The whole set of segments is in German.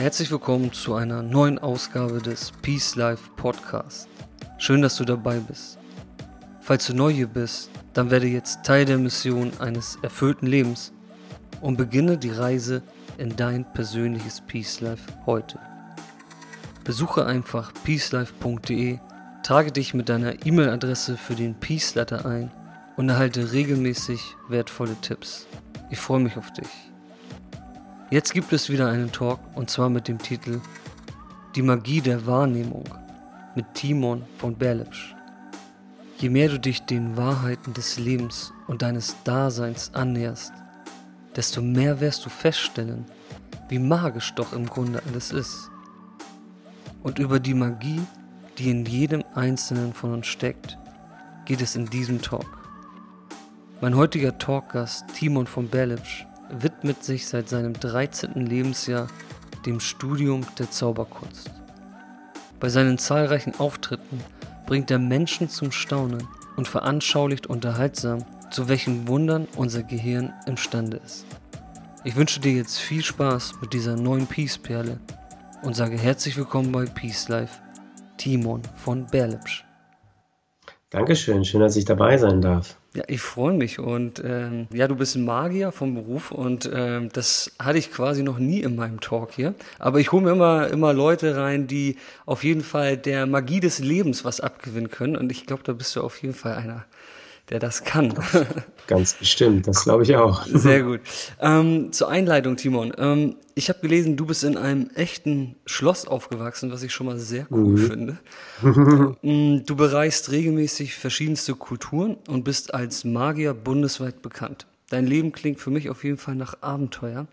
Herzlich willkommen zu einer neuen Ausgabe des Peace Life Podcast. Schön, dass du dabei bist. Falls du neu hier bist, dann werde jetzt Teil der Mission eines erfüllten Lebens und beginne die Reise in dein persönliches Peace Life heute. Besuche einfach peacelife.de, trage dich mit deiner E-Mail-Adresse für den Peace Letter ein und erhalte regelmäßig wertvolle Tipps. Ich freue mich auf dich. Jetzt gibt es wieder einen Talk und zwar mit dem Titel Die Magie der Wahrnehmung mit Timon von Berlepsch. Je mehr du dich den Wahrheiten des Lebens und deines Daseins annäherst, desto mehr wirst du feststellen, wie magisch doch im Grunde alles ist. Und über die Magie, die in jedem Einzelnen von uns steckt, geht es in diesem Talk. Mein heutiger Talkgast Timon von Berlepsch widmet sich seit seinem 13. Lebensjahr dem Studium der Zauberkunst. Bei seinen zahlreichen Auftritten bringt er Menschen zum Staunen und veranschaulicht unterhaltsam, zu welchen Wundern unser Gehirn imstande ist. Ich wünsche dir jetzt viel Spaß mit dieser neuen Peace-Perle und sage herzlich willkommen bei Peace Life, Timon von Berlepsch. Dankeschön, schön, dass ich dabei sein darf. Ja, ich freue mich und ähm, ja, du bist ein Magier vom Beruf und ähm, das hatte ich quasi noch nie in meinem Talk hier. Aber ich hole mir immer, immer Leute rein, die auf jeden Fall der Magie des Lebens was abgewinnen können und ich glaube, da bist du auf jeden Fall einer der das kann. Ganz bestimmt, das glaube ich auch. Sehr gut. Ähm, zur Einleitung, Timon. Ähm, ich habe gelesen, du bist in einem echten Schloss aufgewachsen, was ich schon mal sehr cool mhm. finde. Mm, du bereist regelmäßig verschiedenste Kulturen und bist als Magier bundesweit bekannt. Dein Leben klingt für mich auf jeden Fall nach Abenteuer.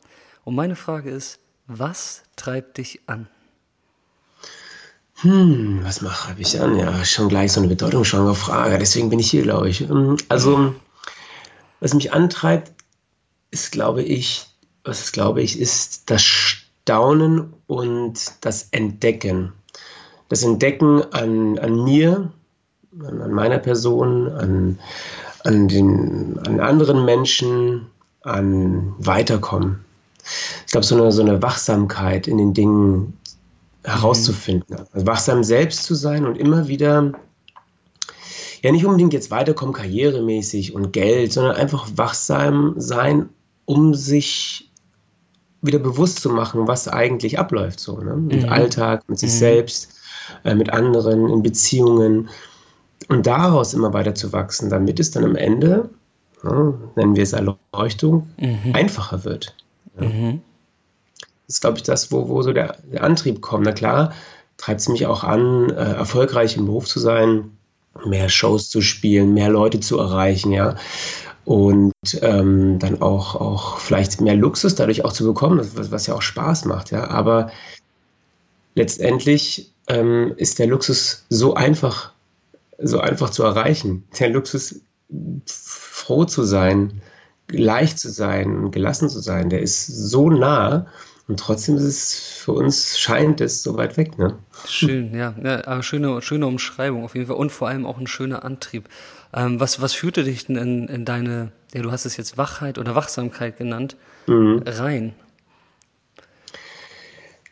Und meine Frage ist, was treibt dich an? Hm, was mache ich an? Ja, schon gleich so eine bedeutungsschwangere Frage. Deswegen bin ich hier, glaube ich. Hm, also, was mich antreibt, ist, glaube ich, was ist, glaube ich, ist das Staunen und das Entdecken. Das Entdecken an, an mir, an, an meiner Person, an, an, den, an anderen Menschen, an Weiterkommen. Ich glaube, so eine, so eine Wachsamkeit in den Dingen herauszufinden. Also wachsam selbst zu sein und immer wieder, ja nicht unbedingt jetzt weiterkommen karrieremäßig und Geld, sondern einfach wachsam sein, um sich wieder bewusst zu machen, was eigentlich abläuft so, ne? Mit mhm. Alltag, mit sich mhm. selbst, äh, mit anderen, in Beziehungen und daraus immer weiter zu wachsen, damit es dann am Ende, ja, nennen wir es Erleuchtung, mhm. einfacher wird. Ja. Mhm ist, glaube ich, das, wo, wo so der, der Antrieb kommt. Na klar, treibt es mich auch an, äh, erfolgreich im Beruf zu sein, mehr Shows zu spielen, mehr Leute zu erreichen, ja. Und ähm, dann auch, auch vielleicht mehr Luxus dadurch auch zu bekommen, was, was ja auch Spaß macht, ja. Aber letztendlich ähm, ist der Luxus so einfach, so einfach zu erreichen. Der Luxus, froh zu sein, leicht zu sein, gelassen zu sein, der ist so nah und trotzdem ist es für uns, scheint es so weit weg. Ne? Schön, ja. ja schöne, schöne Umschreibung auf jeden Fall und vor allem auch ein schöner Antrieb. Ähm, was, was führte dich denn in, in deine, ja, du hast es jetzt Wachheit oder Wachsamkeit genannt, mhm. rein?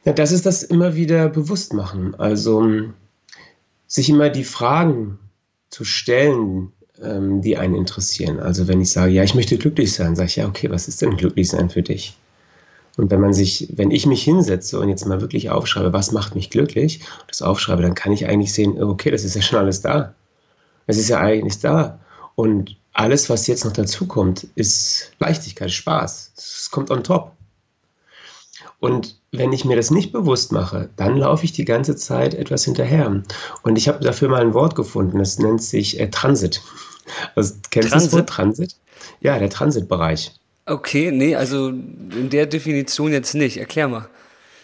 Ja, das ist das immer wieder bewusst machen. Also sich immer die Fragen zu stellen, ähm, die einen interessieren. Also wenn ich sage, ja, ich möchte glücklich sein, sage ich, ja, okay, was ist denn glücklich sein für dich? Und wenn man sich, wenn ich mich hinsetze und jetzt mal wirklich aufschreibe, was macht mich glücklich, das aufschreibe, dann kann ich eigentlich sehen, okay, das ist ja schon alles da. Es ist ja eigentlich da. Und alles, was jetzt noch dazu kommt, ist Leichtigkeit, Spaß. Es kommt on top. Und wenn ich mir das nicht bewusst mache, dann laufe ich die ganze Zeit etwas hinterher. Und ich habe dafür mal ein Wort gefunden, das nennt sich äh, Transit. Also, kennst du das Wort Transit? Ja, der Transitbereich. Okay, nee, also in der Definition jetzt nicht. Erklär mal.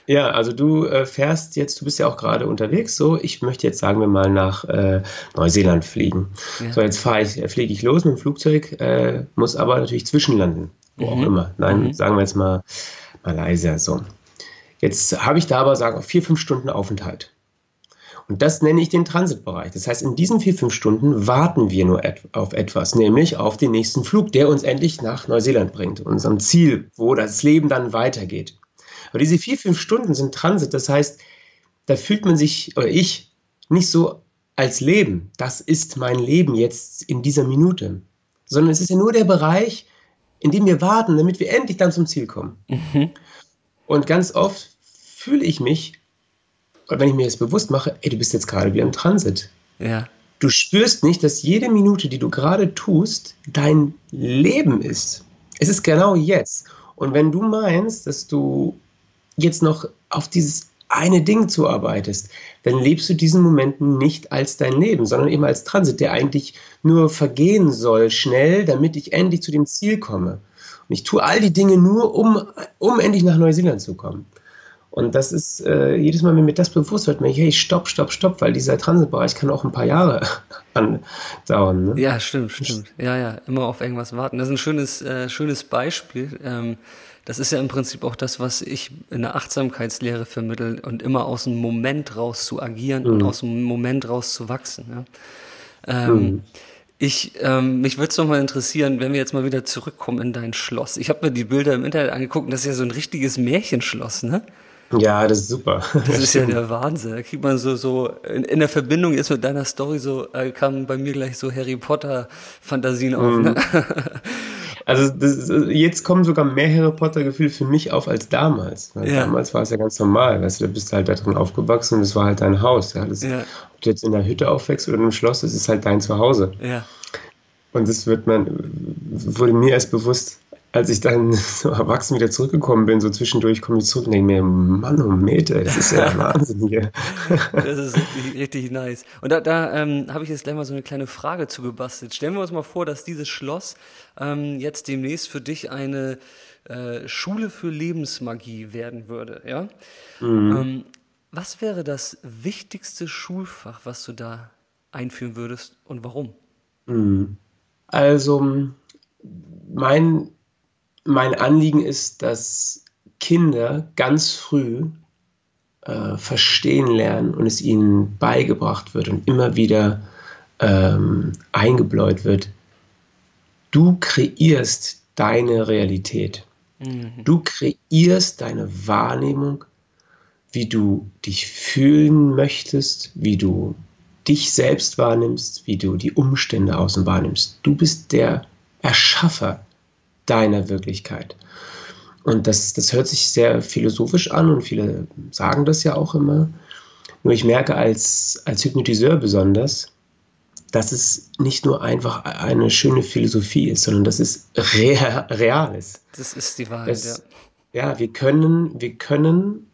Ja, also du äh, fährst jetzt, du bist ja auch gerade unterwegs, so, ich möchte jetzt, sagen wir mal, nach äh, Neuseeland fliegen. Ja. So, jetzt fahre ich, äh, fliege ich los mit dem Flugzeug, äh, muss aber natürlich zwischenlanden, wo mhm. auch immer. Nein, mhm. sagen wir jetzt mal Malaysia, so. Jetzt habe ich da aber, sagen wir, vier, fünf Stunden Aufenthalt. Und das nenne ich den Transitbereich. Das heißt, in diesen vier, fünf Stunden warten wir nur et auf etwas, nämlich auf den nächsten Flug, der uns endlich nach Neuseeland bringt, unserem Ziel, wo das Leben dann weitergeht. Aber diese vier, fünf Stunden sind Transit. Das heißt, da fühlt man sich, oder ich, nicht so als Leben. Das ist mein Leben jetzt in dieser Minute. Sondern es ist ja nur der Bereich, in dem wir warten, damit wir endlich dann zum Ziel kommen. Mhm. Und ganz oft fühle ich mich, wenn ich mir das bewusst mache, ey, du bist jetzt gerade wieder im Transit. Ja. Du spürst nicht, dass jede Minute, die du gerade tust, dein Leben ist. Es ist genau jetzt. Und wenn du meinst, dass du jetzt noch auf dieses eine Ding zuarbeitest, dann lebst du diesen Momenten nicht als dein Leben, sondern eben als Transit, der eigentlich nur vergehen soll, schnell, damit ich endlich zu dem Ziel komme. Und ich tue all die Dinge nur, um, um endlich nach Neuseeland zu kommen. Und das ist äh, jedes Mal, wenn mir das bewusst wird, mir ich, hey, stopp, stopp, stopp, weil dieser Transitbereich kann auch ein paar Jahre andauern. Ne? Ja, stimmt, stimmt. Ja, ja, immer auf irgendwas warten. Das ist ein schönes, äh, schönes Beispiel. Ähm, das ist ja im Prinzip auch das, was ich in der Achtsamkeitslehre vermittle und immer aus dem Moment raus zu agieren mhm. und aus dem Moment raus zu wachsen. Ja? Ähm, mhm. Ich, ähm, mich würde es noch mal interessieren, wenn wir jetzt mal wieder zurückkommen in dein Schloss. Ich habe mir die Bilder im Internet angeguckt und das ist ja so ein richtiges Märchenschloss, ne? Ja, das ist super. Das, ist ja der Wahnsinn. Da kriegt man so, so in, in der Verbindung jetzt mit deiner Story so, äh, kamen bei mir gleich so Harry Potter Fantasien auf. Ne? Mhm. Also das, jetzt kommen sogar mehr Harry Potter Gefühle für mich auf als damals. Weil ja. Damals war es ja ganz normal, weißt du, du bist halt da drin aufgewachsen und es war halt dein Haus. Ja. Das, ja. Ob du jetzt in der Hütte aufwächst oder im Schloss, es ist halt dein Zuhause. Ja. Und das wird man, wurde mir erst bewusst, als ich dann so erwachsen wieder zurückgekommen bin, so zwischendurch komme ich zurück und denke mir, Mann, oh Meter, das ist ja Wahnsinn hier. das ist richtig, richtig nice. Und da, da ähm, habe ich jetzt gleich mal so eine kleine Frage zu gebastelt. Stellen wir uns mal vor, dass dieses Schloss ähm, jetzt demnächst für dich eine äh, Schule für Lebensmagie werden würde, ja? Mhm. Ähm, was wäre das wichtigste Schulfach, was du da einführen würdest und warum? Mhm. Also, mein mein Anliegen ist, dass Kinder ganz früh äh, verstehen lernen und es ihnen beigebracht wird und immer wieder ähm, eingebläut wird, du kreierst deine Realität. Mhm. Du kreierst deine Wahrnehmung, wie du dich fühlen möchtest, wie du dich selbst wahrnimmst, wie du die Umstände außen wahrnimmst. Du bist der Erschaffer deiner Wirklichkeit. Und das, das hört sich sehr philosophisch an und viele sagen das ja auch immer. Nur ich merke als, als Hypnotiseur besonders, dass es nicht nur einfach eine schöne Philosophie ist, sondern dass es real, real ist. Das ist die Wahrheit, das, ja. Ja, wir können, wir können,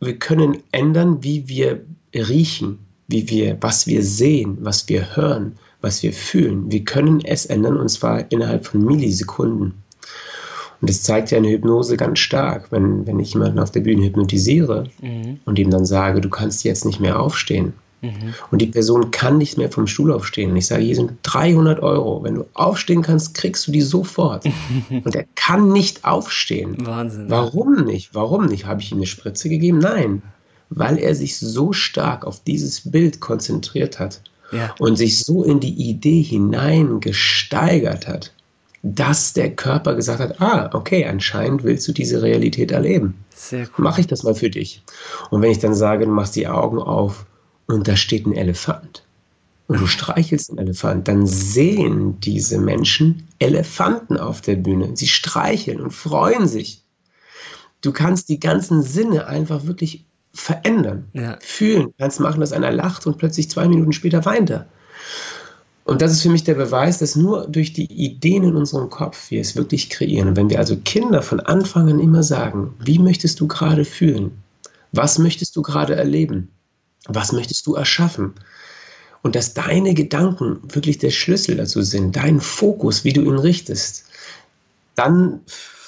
wir können ändern, wie wir riechen, wie wir, was wir sehen, was wir hören, was wir fühlen. Wir können es ändern und zwar innerhalb von Millisekunden. Und das zeigt ja eine Hypnose ganz stark. Wenn, wenn ich jemanden auf der Bühne hypnotisiere mhm. und ihm dann sage, du kannst jetzt nicht mehr aufstehen. Mhm. Und die Person kann nicht mehr vom Stuhl aufstehen. Und ich sage, hier sind 300 Euro. Wenn du aufstehen kannst, kriegst du die sofort. und er kann nicht aufstehen. Wahnsinn. Warum nicht? Warum nicht? Habe ich ihm eine Spritze gegeben? Nein. Weil er sich so stark auf dieses Bild konzentriert hat ja. und sich so in die Idee hineingesteigert hat, dass der Körper gesagt hat, ah, okay, anscheinend willst du diese Realität erleben. Sehr cool. Mache ich das mal für dich. Und wenn ich dann sage, du machst die Augen auf und da steht ein Elefant und du streichelst einen Elefant, dann sehen diese Menschen Elefanten auf der Bühne. Sie streicheln und freuen sich. Du kannst die ganzen Sinne einfach wirklich verändern, ja. fühlen. Kannst machen, dass einer lacht und plötzlich zwei Minuten später weint er. Und das ist für mich der Beweis, dass nur durch die Ideen in unserem Kopf wir es wirklich kreieren. Und wenn wir also Kinder von Anfang an immer sagen, wie möchtest du gerade fühlen? Was möchtest du gerade erleben? Was möchtest du erschaffen? Und dass deine Gedanken wirklich der Schlüssel dazu sind, dein Fokus, wie du ihn richtest, dann,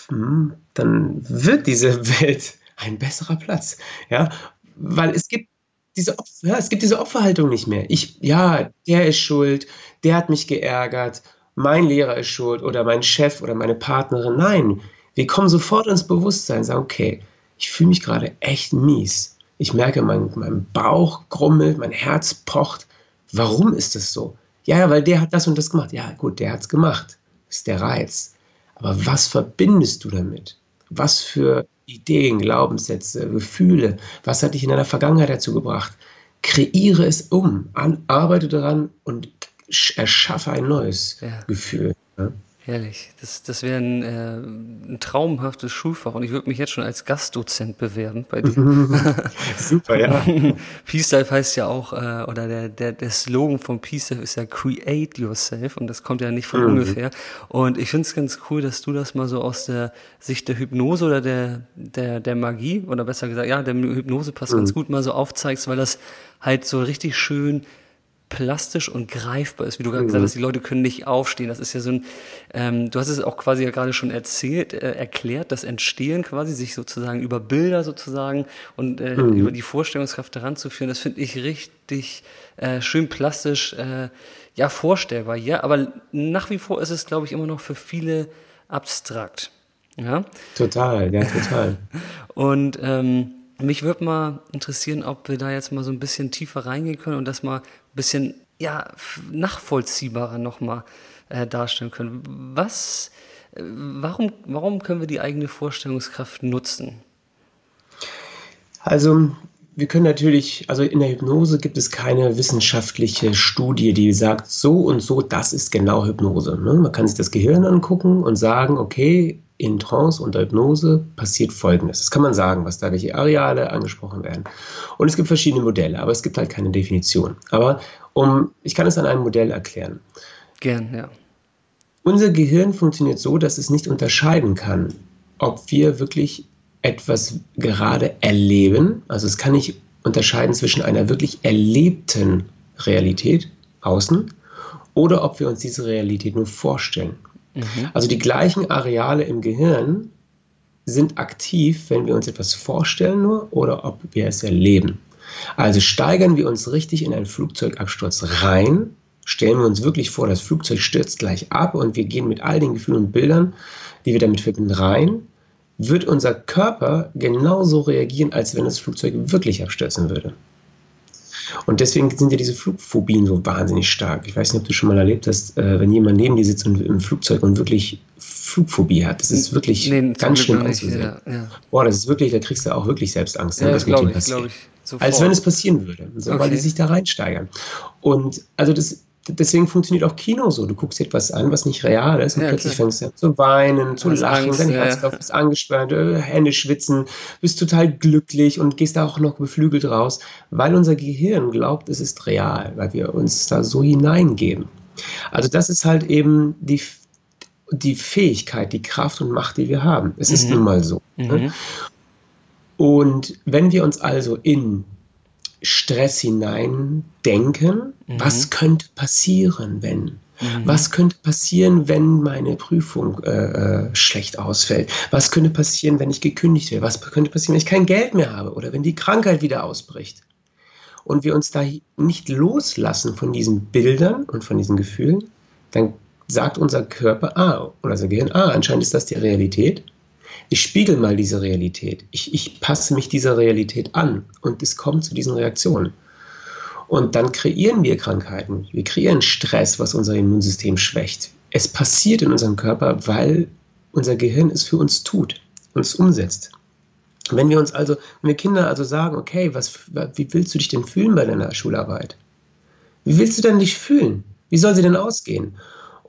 hm, dann wird diese Welt ein besserer Platz. Ja, weil es gibt diese, ja, es gibt diese Opferhaltung nicht mehr. Ich, ja, der ist schuld, der hat mich geärgert, mein Lehrer ist schuld oder mein Chef oder meine Partnerin. Nein, wir kommen sofort ins Bewusstsein, sagen, okay, ich fühle mich gerade echt mies. Ich merke, mein, mein Bauch grummelt, mein Herz pocht. Warum ist das so? Ja, weil der hat das und das gemacht. Ja, gut, der hat es gemacht. Das ist der Reiz. Aber was verbindest du damit? Was für Ideen, Glaubenssätze, Gefühle, was hat dich in deiner Vergangenheit dazu gebracht? Kreiere es um, an, arbeite daran und erschaffe ein neues ja. Gefühl. Ja? Herrlich. Das, das wäre ein, äh, ein traumhaftes Schulfach und ich würde mich jetzt schon als Gastdozent bewerben bei dir. Super, ja. Peace Life heißt ja auch, äh, oder der, der, der Slogan von Peace Life ist ja Create Yourself und das kommt ja nicht von mhm. ungefähr. Und ich finde es ganz cool, dass du das mal so aus der Sicht der Hypnose oder der, der, der Magie, oder besser gesagt, ja, der Hypnose passt mhm. ganz gut mal so aufzeigst, weil das halt so richtig schön plastisch und greifbar ist, wie du gerade mhm. gesagt hast, die Leute können nicht aufstehen. Das ist ja so ein, ähm, du hast es auch quasi ja gerade schon erzählt, äh, erklärt, das Entstehen quasi, sich sozusagen über Bilder sozusagen und äh, mhm. über die Vorstellungskraft heranzuführen, das finde ich richtig äh, schön plastisch, äh, ja, vorstellbar, ja, aber nach wie vor ist es, glaube ich, immer noch für viele abstrakt. Ja? Total, ja, total. und ähm, mich würde mal interessieren, ob wir da jetzt mal so ein bisschen tiefer reingehen können und das mal ein bisschen ja, nachvollziehbarer nochmal äh, darstellen können. Was, äh, warum, warum können wir die eigene Vorstellungskraft nutzen? Also wir können natürlich, also in der Hypnose gibt es keine wissenschaftliche Studie, die sagt, so und so, das ist genau Hypnose. Ne? Man kann sich das Gehirn angucken und sagen, okay, in Trance und Hypnose passiert Folgendes. Das kann man sagen, was da welche Areale angesprochen werden. Und es gibt verschiedene Modelle, aber es gibt halt keine Definition. Aber um, ich kann es an einem Modell erklären. Gern, ja. Unser Gehirn funktioniert so, dass es nicht unterscheiden kann, ob wir wirklich etwas gerade erleben. Also es kann nicht unterscheiden zwischen einer wirklich erlebten Realität außen oder ob wir uns diese Realität nur vorstellen. Mhm. Also die gleichen Areale im Gehirn sind aktiv, wenn wir uns etwas vorstellen nur oder ob wir es erleben. Also steigern wir uns richtig in einen Flugzeugabsturz rein, stellen wir uns wirklich vor, das Flugzeug stürzt gleich ab und wir gehen mit all den Gefühlen und Bildern, die wir damit verbinden, rein, wird unser Körper genauso reagieren, als wenn das Flugzeug wirklich abstürzen würde. Und deswegen sind ja diese Flugphobien so wahnsinnig stark. Ich weiß nicht, ob du schon mal erlebt hast, äh, wenn jemand neben dir sitzt und im Flugzeug und wirklich Flugphobie hat. Das ist wirklich nee, ganz schlimm anzusehen. Ja, ja. Boah, das ist wirklich, da kriegst du auch wirklich Selbstangst, ja, das mit ihm passiert. Ich, Als wenn es passieren würde, so, okay. weil die sich da reinsteigern. Und also das deswegen funktioniert auch Kino so. Du guckst dir etwas an, was nicht real ist, und ja, plötzlich klar. fängst du an zu weinen, zu also lachen, Angst, dein Herzlauf ja. ist angespannt, äh, Hände schwitzen, bist total glücklich und gehst da auch noch beflügelt raus, weil unser Gehirn glaubt, es ist real, weil wir uns da so hineingeben. Also das ist halt eben die, die Fähigkeit, die Kraft und Macht, die wir haben. Es mhm. ist nun mal so. Ne? Mhm. Und wenn wir uns also in Stress hinein denken, mhm. was könnte passieren, wenn? Mhm. Was könnte passieren, wenn meine Prüfung äh, äh, schlecht ausfällt? Was könnte passieren, wenn ich gekündigt werde? Was könnte passieren, wenn ich kein Geld mehr habe oder wenn die Krankheit wieder ausbricht? Und wir uns da nicht loslassen von diesen Bildern und von diesen Gefühlen, dann sagt unser Körper, ah, oder unser Gehirn, ah, anscheinend ist das die Realität ich spiegel mal diese Realität. Ich, ich passe mich dieser Realität an und es kommt zu diesen Reaktionen. Und dann kreieren wir Krankheiten. Wir kreieren Stress, was unser Immunsystem schwächt. Es passiert in unserem Körper, weil unser Gehirn es für uns tut, uns umsetzt. Wenn wir uns also, wenn wir Kinder also sagen, okay, was, wie willst du dich denn fühlen bei deiner Schularbeit? Wie willst du denn dich fühlen? Wie soll sie denn ausgehen?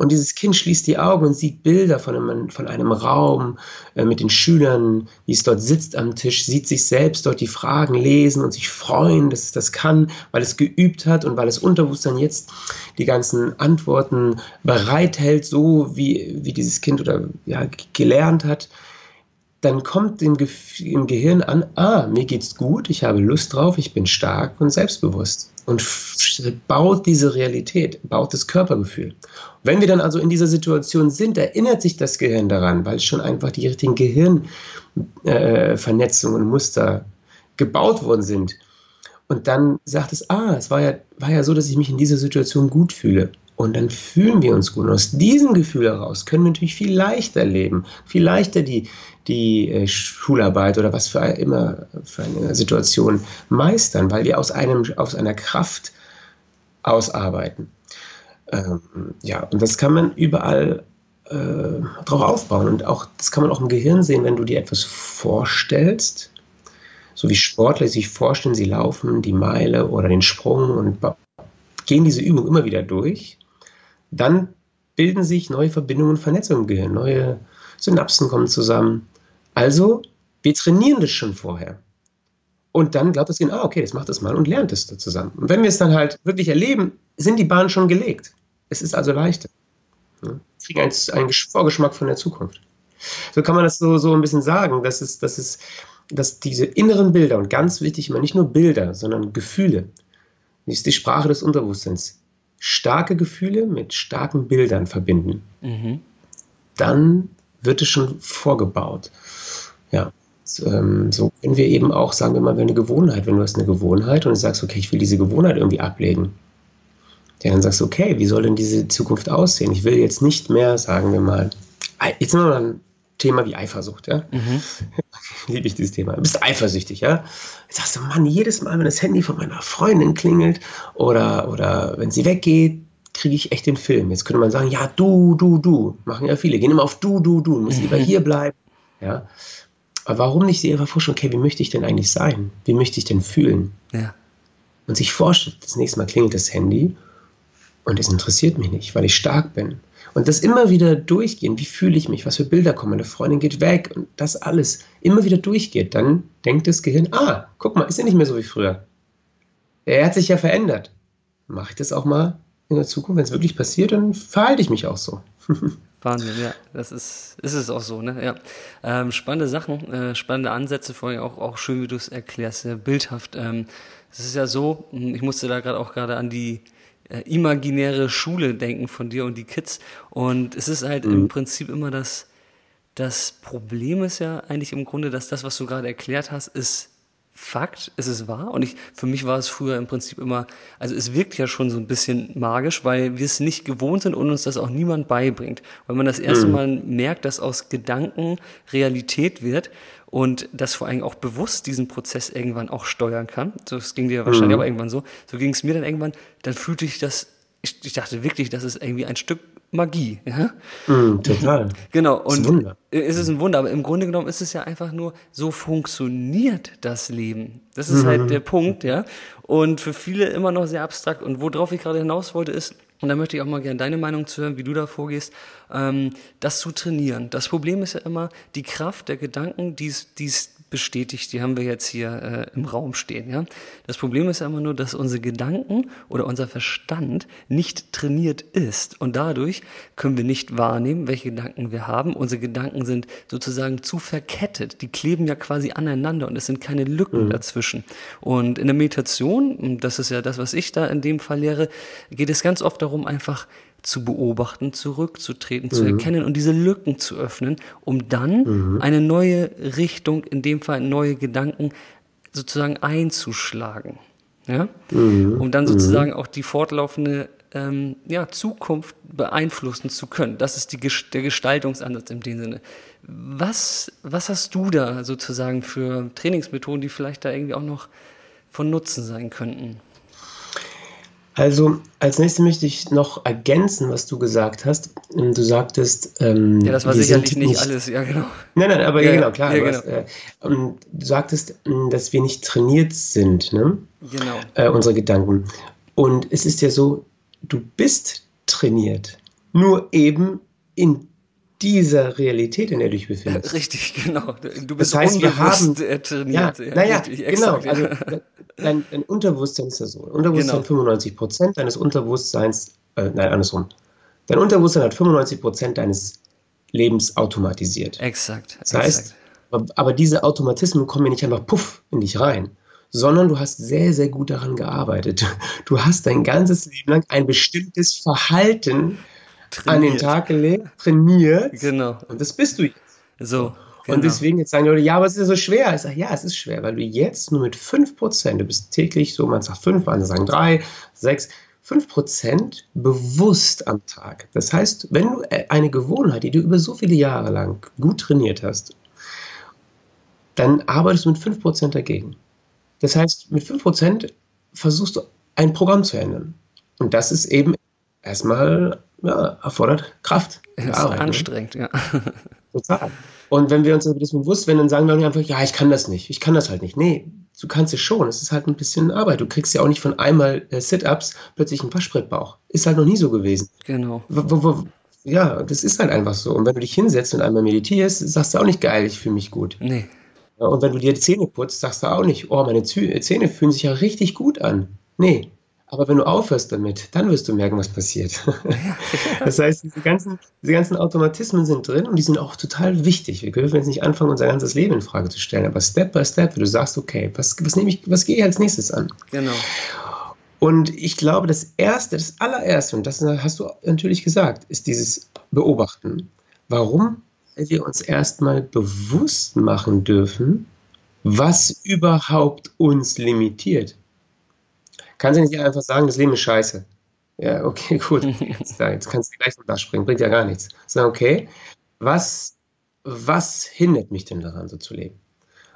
Und dieses Kind schließt die Augen und sieht Bilder von einem, von einem Raum äh, mit den Schülern, wie es dort sitzt am Tisch, sieht sich selbst dort die Fragen lesen und sich freuen, dass es das kann, weil es geübt hat und weil es Unterbewusstsein jetzt die ganzen Antworten bereithält, so wie, wie dieses Kind oder ja, gelernt hat. Dann kommt im, im, Gehirn an, ah, mir geht's gut, ich habe Lust drauf, ich bin stark und selbstbewusst. Und baut diese Realität, baut das Körpergefühl. Wenn wir dann also in dieser Situation sind, erinnert sich das Gehirn daran, weil schon einfach die richtigen Gehirnvernetzungen äh, und Muster gebaut worden sind. Und dann sagt es, ah, es war ja, war ja so, dass ich mich in dieser Situation gut fühle. Und dann fühlen wir uns gut. Und aus diesem Gefühl heraus können wir natürlich viel leichter leben, viel leichter die, die äh, Schularbeit oder was für immer für eine Situation meistern, weil wir aus, einem, aus einer Kraft ausarbeiten. Ähm, ja, und das kann man überall äh, drauf aufbauen. Und auch das kann man auch im Gehirn sehen, wenn du dir etwas vorstellst, so wie Sportler sich vorstellen, sie laufen die Meile oder den Sprung und gehen diese Übung immer wieder durch dann bilden sich neue Verbindungen und Vernetzungen im Gehirn, neue Synapsen kommen zusammen. Also, wir trainieren das schon vorher. Und dann glaubt das Gehirn, ah, okay, das macht das mal und lernt es zusammen. Und wenn wir es dann halt wirklich erleben, sind die Bahnen schon gelegt. Es ist also leichter. Wir kriegen einen, einen Vorgeschmack von der Zukunft. So kann man das so, so ein bisschen sagen, dass, es, dass, es, dass diese inneren Bilder, und ganz wichtig immer nicht nur Bilder, sondern Gefühle, ist die Sprache des Unterbewusstseins, starke Gefühle mit starken Bildern verbinden, mhm. dann wird es schon vorgebaut. Ja. Ähm, so können wir eben auch, sagen wir mal, wenn eine Gewohnheit, wenn du hast eine Gewohnheit und du sagst, okay, ich will diese Gewohnheit irgendwie ablegen, ja, dann sagst du, okay, wie soll denn diese Zukunft aussehen? Ich will jetzt nicht mehr, sagen wir mal, jetzt nehmen wir mal ein Thema wie Eifersucht, ja. Mhm. Liebe ich dieses Thema. Du bist eifersüchtig, ja. Jetzt sagst du, Mann, jedes Mal, wenn das Handy von meiner Freundin klingelt oder, oder wenn sie weggeht, kriege ich echt den Film. Jetzt könnte man sagen, ja, du, du, du. Machen ja viele. Gehen immer auf du, du, du. Du musst lieber hier bleiben. Ja. Aber warum nicht sich einfach vorstellen, okay, wie möchte ich denn eigentlich sein? Wie möchte ich denn fühlen? Ja. Und sich vorstellen, das nächste Mal klingelt das Handy und es interessiert mich nicht, weil ich stark bin. Und das immer wieder durchgehen, wie fühle ich mich, was für Bilder kommen, meine Freundin geht weg und das alles immer wieder durchgeht, dann denkt das Gehirn, ah, guck mal, ist ja nicht mehr so wie früher. Er hat sich ja verändert. Mache ich das auch mal in der Zukunft, wenn es wirklich passiert, dann verhalte ich mich auch so. Wahnsinn, ja, das ist, ist es auch so, ne? Ja. Ähm, spannende Sachen, äh, spannende Ansätze, vor allem auch, auch schön, wie du es erklärst, sehr bildhaft. Ähm, es ist ja so, ich musste da gerade auch gerade an die äh, imaginäre Schule denken von dir und die Kids. Und es ist halt mhm. im Prinzip immer das, das Problem ist ja eigentlich im Grunde, dass das, was du gerade erklärt hast, ist Fakt, es ist wahr. Und ich, für mich war es früher im Prinzip immer, also es wirkt ja schon so ein bisschen magisch, weil wir es nicht gewohnt sind und uns das auch niemand beibringt. Weil man das erste mhm. Mal merkt, dass aus Gedanken Realität wird und das vor allem auch bewusst diesen Prozess irgendwann auch steuern kann. So, das ging dir wahrscheinlich mhm. auch irgendwann so. So ging es mir dann irgendwann, dann fühlte ich das, ich, ich dachte wirklich, das ist irgendwie ein Stück Magie. Ja? Mm, total. Genau. Und ist ein Wunder. es ist ein Wunder, aber im Grunde genommen ist es ja einfach nur, so funktioniert das Leben. Das ist halt mhm. halt der Punkt, ja. Und für viele immer noch sehr abstrakt. Und worauf ich gerade hinaus wollte, ist, und da möchte ich auch mal gerne deine Meinung zu hören, wie du da vorgehst, ähm, das zu trainieren. Das Problem ist ja immer die Kraft der Gedanken, die es bestätigt, die haben wir jetzt hier äh, im Raum stehen. Ja? Das Problem ist ja immer nur, dass unsere Gedanken oder unser Verstand nicht trainiert ist. Und dadurch können wir nicht wahrnehmen, welche Gedanken wir haben. Unsere Gedanken sind sozusagen zu verkettet. Die kleben ja quasi aneinander und es sind keine Lücken mhm. dazwischen. Und in der Meditation, das ist ja das, was ich da in dem Fall lehre, geht es ganz oft darum, einfach zu beobachten, zurückzutreten, mhm. zu erkennen und diese Lücken zu öffnen, um dann mhm. eine neue Richtung, in dem Fall neue Gedanken sozusagen einzuschlagen. Ja? Mhm. Um dann sozusagen mhm. auch die fortlaufende ähm, ja, Zukunft beeinflussen zu können. Das ist die, der Gestaltungsansatz in dem Sinne. Was, was hast du da sozusagen für Trainingsmethoden, die vielleicht da irgendwie auch noch von Nutzen sein könnten? Also als nächstes möchte ich noch ergänzen, was du gesagt hast. Ähm, du sagtest, ähm, ja, das war sicherlich nicht, nicht, alles, ja genau. Nein, nein, aber ja, genau, klar. Ja, genau. Hast, äh, du sagtest, ähm, dass wir nicht trainiert sind, ne? Genau. Äh, unsere Gedanken. Und es ist ja so, du bist trainiert, nur eben in dieser Realität, in der du dich befindest. Richtig, genau. Du bist das heißt, wir haben, trainiert. Ja, naja, richtig, genau. Also, dein, dein, Unterbewusstsein ist ja so. Unterbewusstsein genau. 95 Prozent deines Unterbewusstseins, äh, nein, andersrum. Dein Unterbewusstsein hat 95 Prozent deines Lebens automatisiert. Exakt. Das heißt, Aber, aber diese Automatismen kommen ja nicht einfach puff in dich rein, sondern du hast sehr, sehr gut daran gearbeitet. Du hast dein ganzes Leben lang ein bestimmtes Verhalten trainiert. an den Tag gelegt, trainiert. Genau. Und das bist du jetzt. So. Genau. Und deswegen jetzt sagen Leute, ja, aber es ist ja so schwer. Ich sage, ja, es ist schwer, weil du jetzt nur mit 5%, du bist täglich so, man sagt 5, andere sagen 3, 6, 5% bewusst am Tag. Das heißt, wenn du äh, eine Gewohnheit, die du über so viele Jahre lang gut trainiert hast, dann arbeitest du mit 5% dagegen. Das heißt, mit 5% versuchst du ein Programm zu ändern. Und das ist eben erstmal ja, erfordert Kraft. Das ist Arbeit, anstrengend, ne? ja. Total. Und wenn wir uns das bewusst werden, dann sagen wir einfach, ja, ich kann das nicht, ich kann das halt nicht. Nee, du kannst es schon. Es ist halt ein bisschen Arbeit. Du kriegst ja auch nicht von einmal äh, Sit-Ups plötzlich einen Waschbrettbauch. Ist halt noch nie so gewesen. Genau. Wo, wo, ja, das ist halt einfach so. Und wenn du dich hinsetzt und einmal meditierst, sagst du auch nicht geil, ich fühle mich gut. Nee. Und wenn du dir die Zähne putzt, sagst du auch nicht, oh, meine Zähne fühlen sich ja richtig gut an. Nee, aber wenn du aufhörst damit, dann wirst du merken, was passiert. das heißt, diese ganzen, diese ganzen Automatismen sind drin und die sind auch total wichtig. Wir dürfen jetzt nicht anfangen, unser ganzes Leben in Frage zu stellen, aber Step by Step, wenn du sagst, okay, was, was nehme ich, was gehe ich als nächstes an? Genau. Und ich glaube, das erste, das allererste, und das hast du natürlich gesagt, ist dieses Beobachten. Warum? Weil wir uns erstmal bewusst machen dürfen, was überhaupt uns limitiert. Kannst du nicht einfach sagen, das Leben ist scheiße. Ja, okay, gut. Jetzt, jetzt kannst du gleich vom Dach springen, bringt ja gar nichts. Sagen, okay, was, was hindert mich denn daran, so zu leben?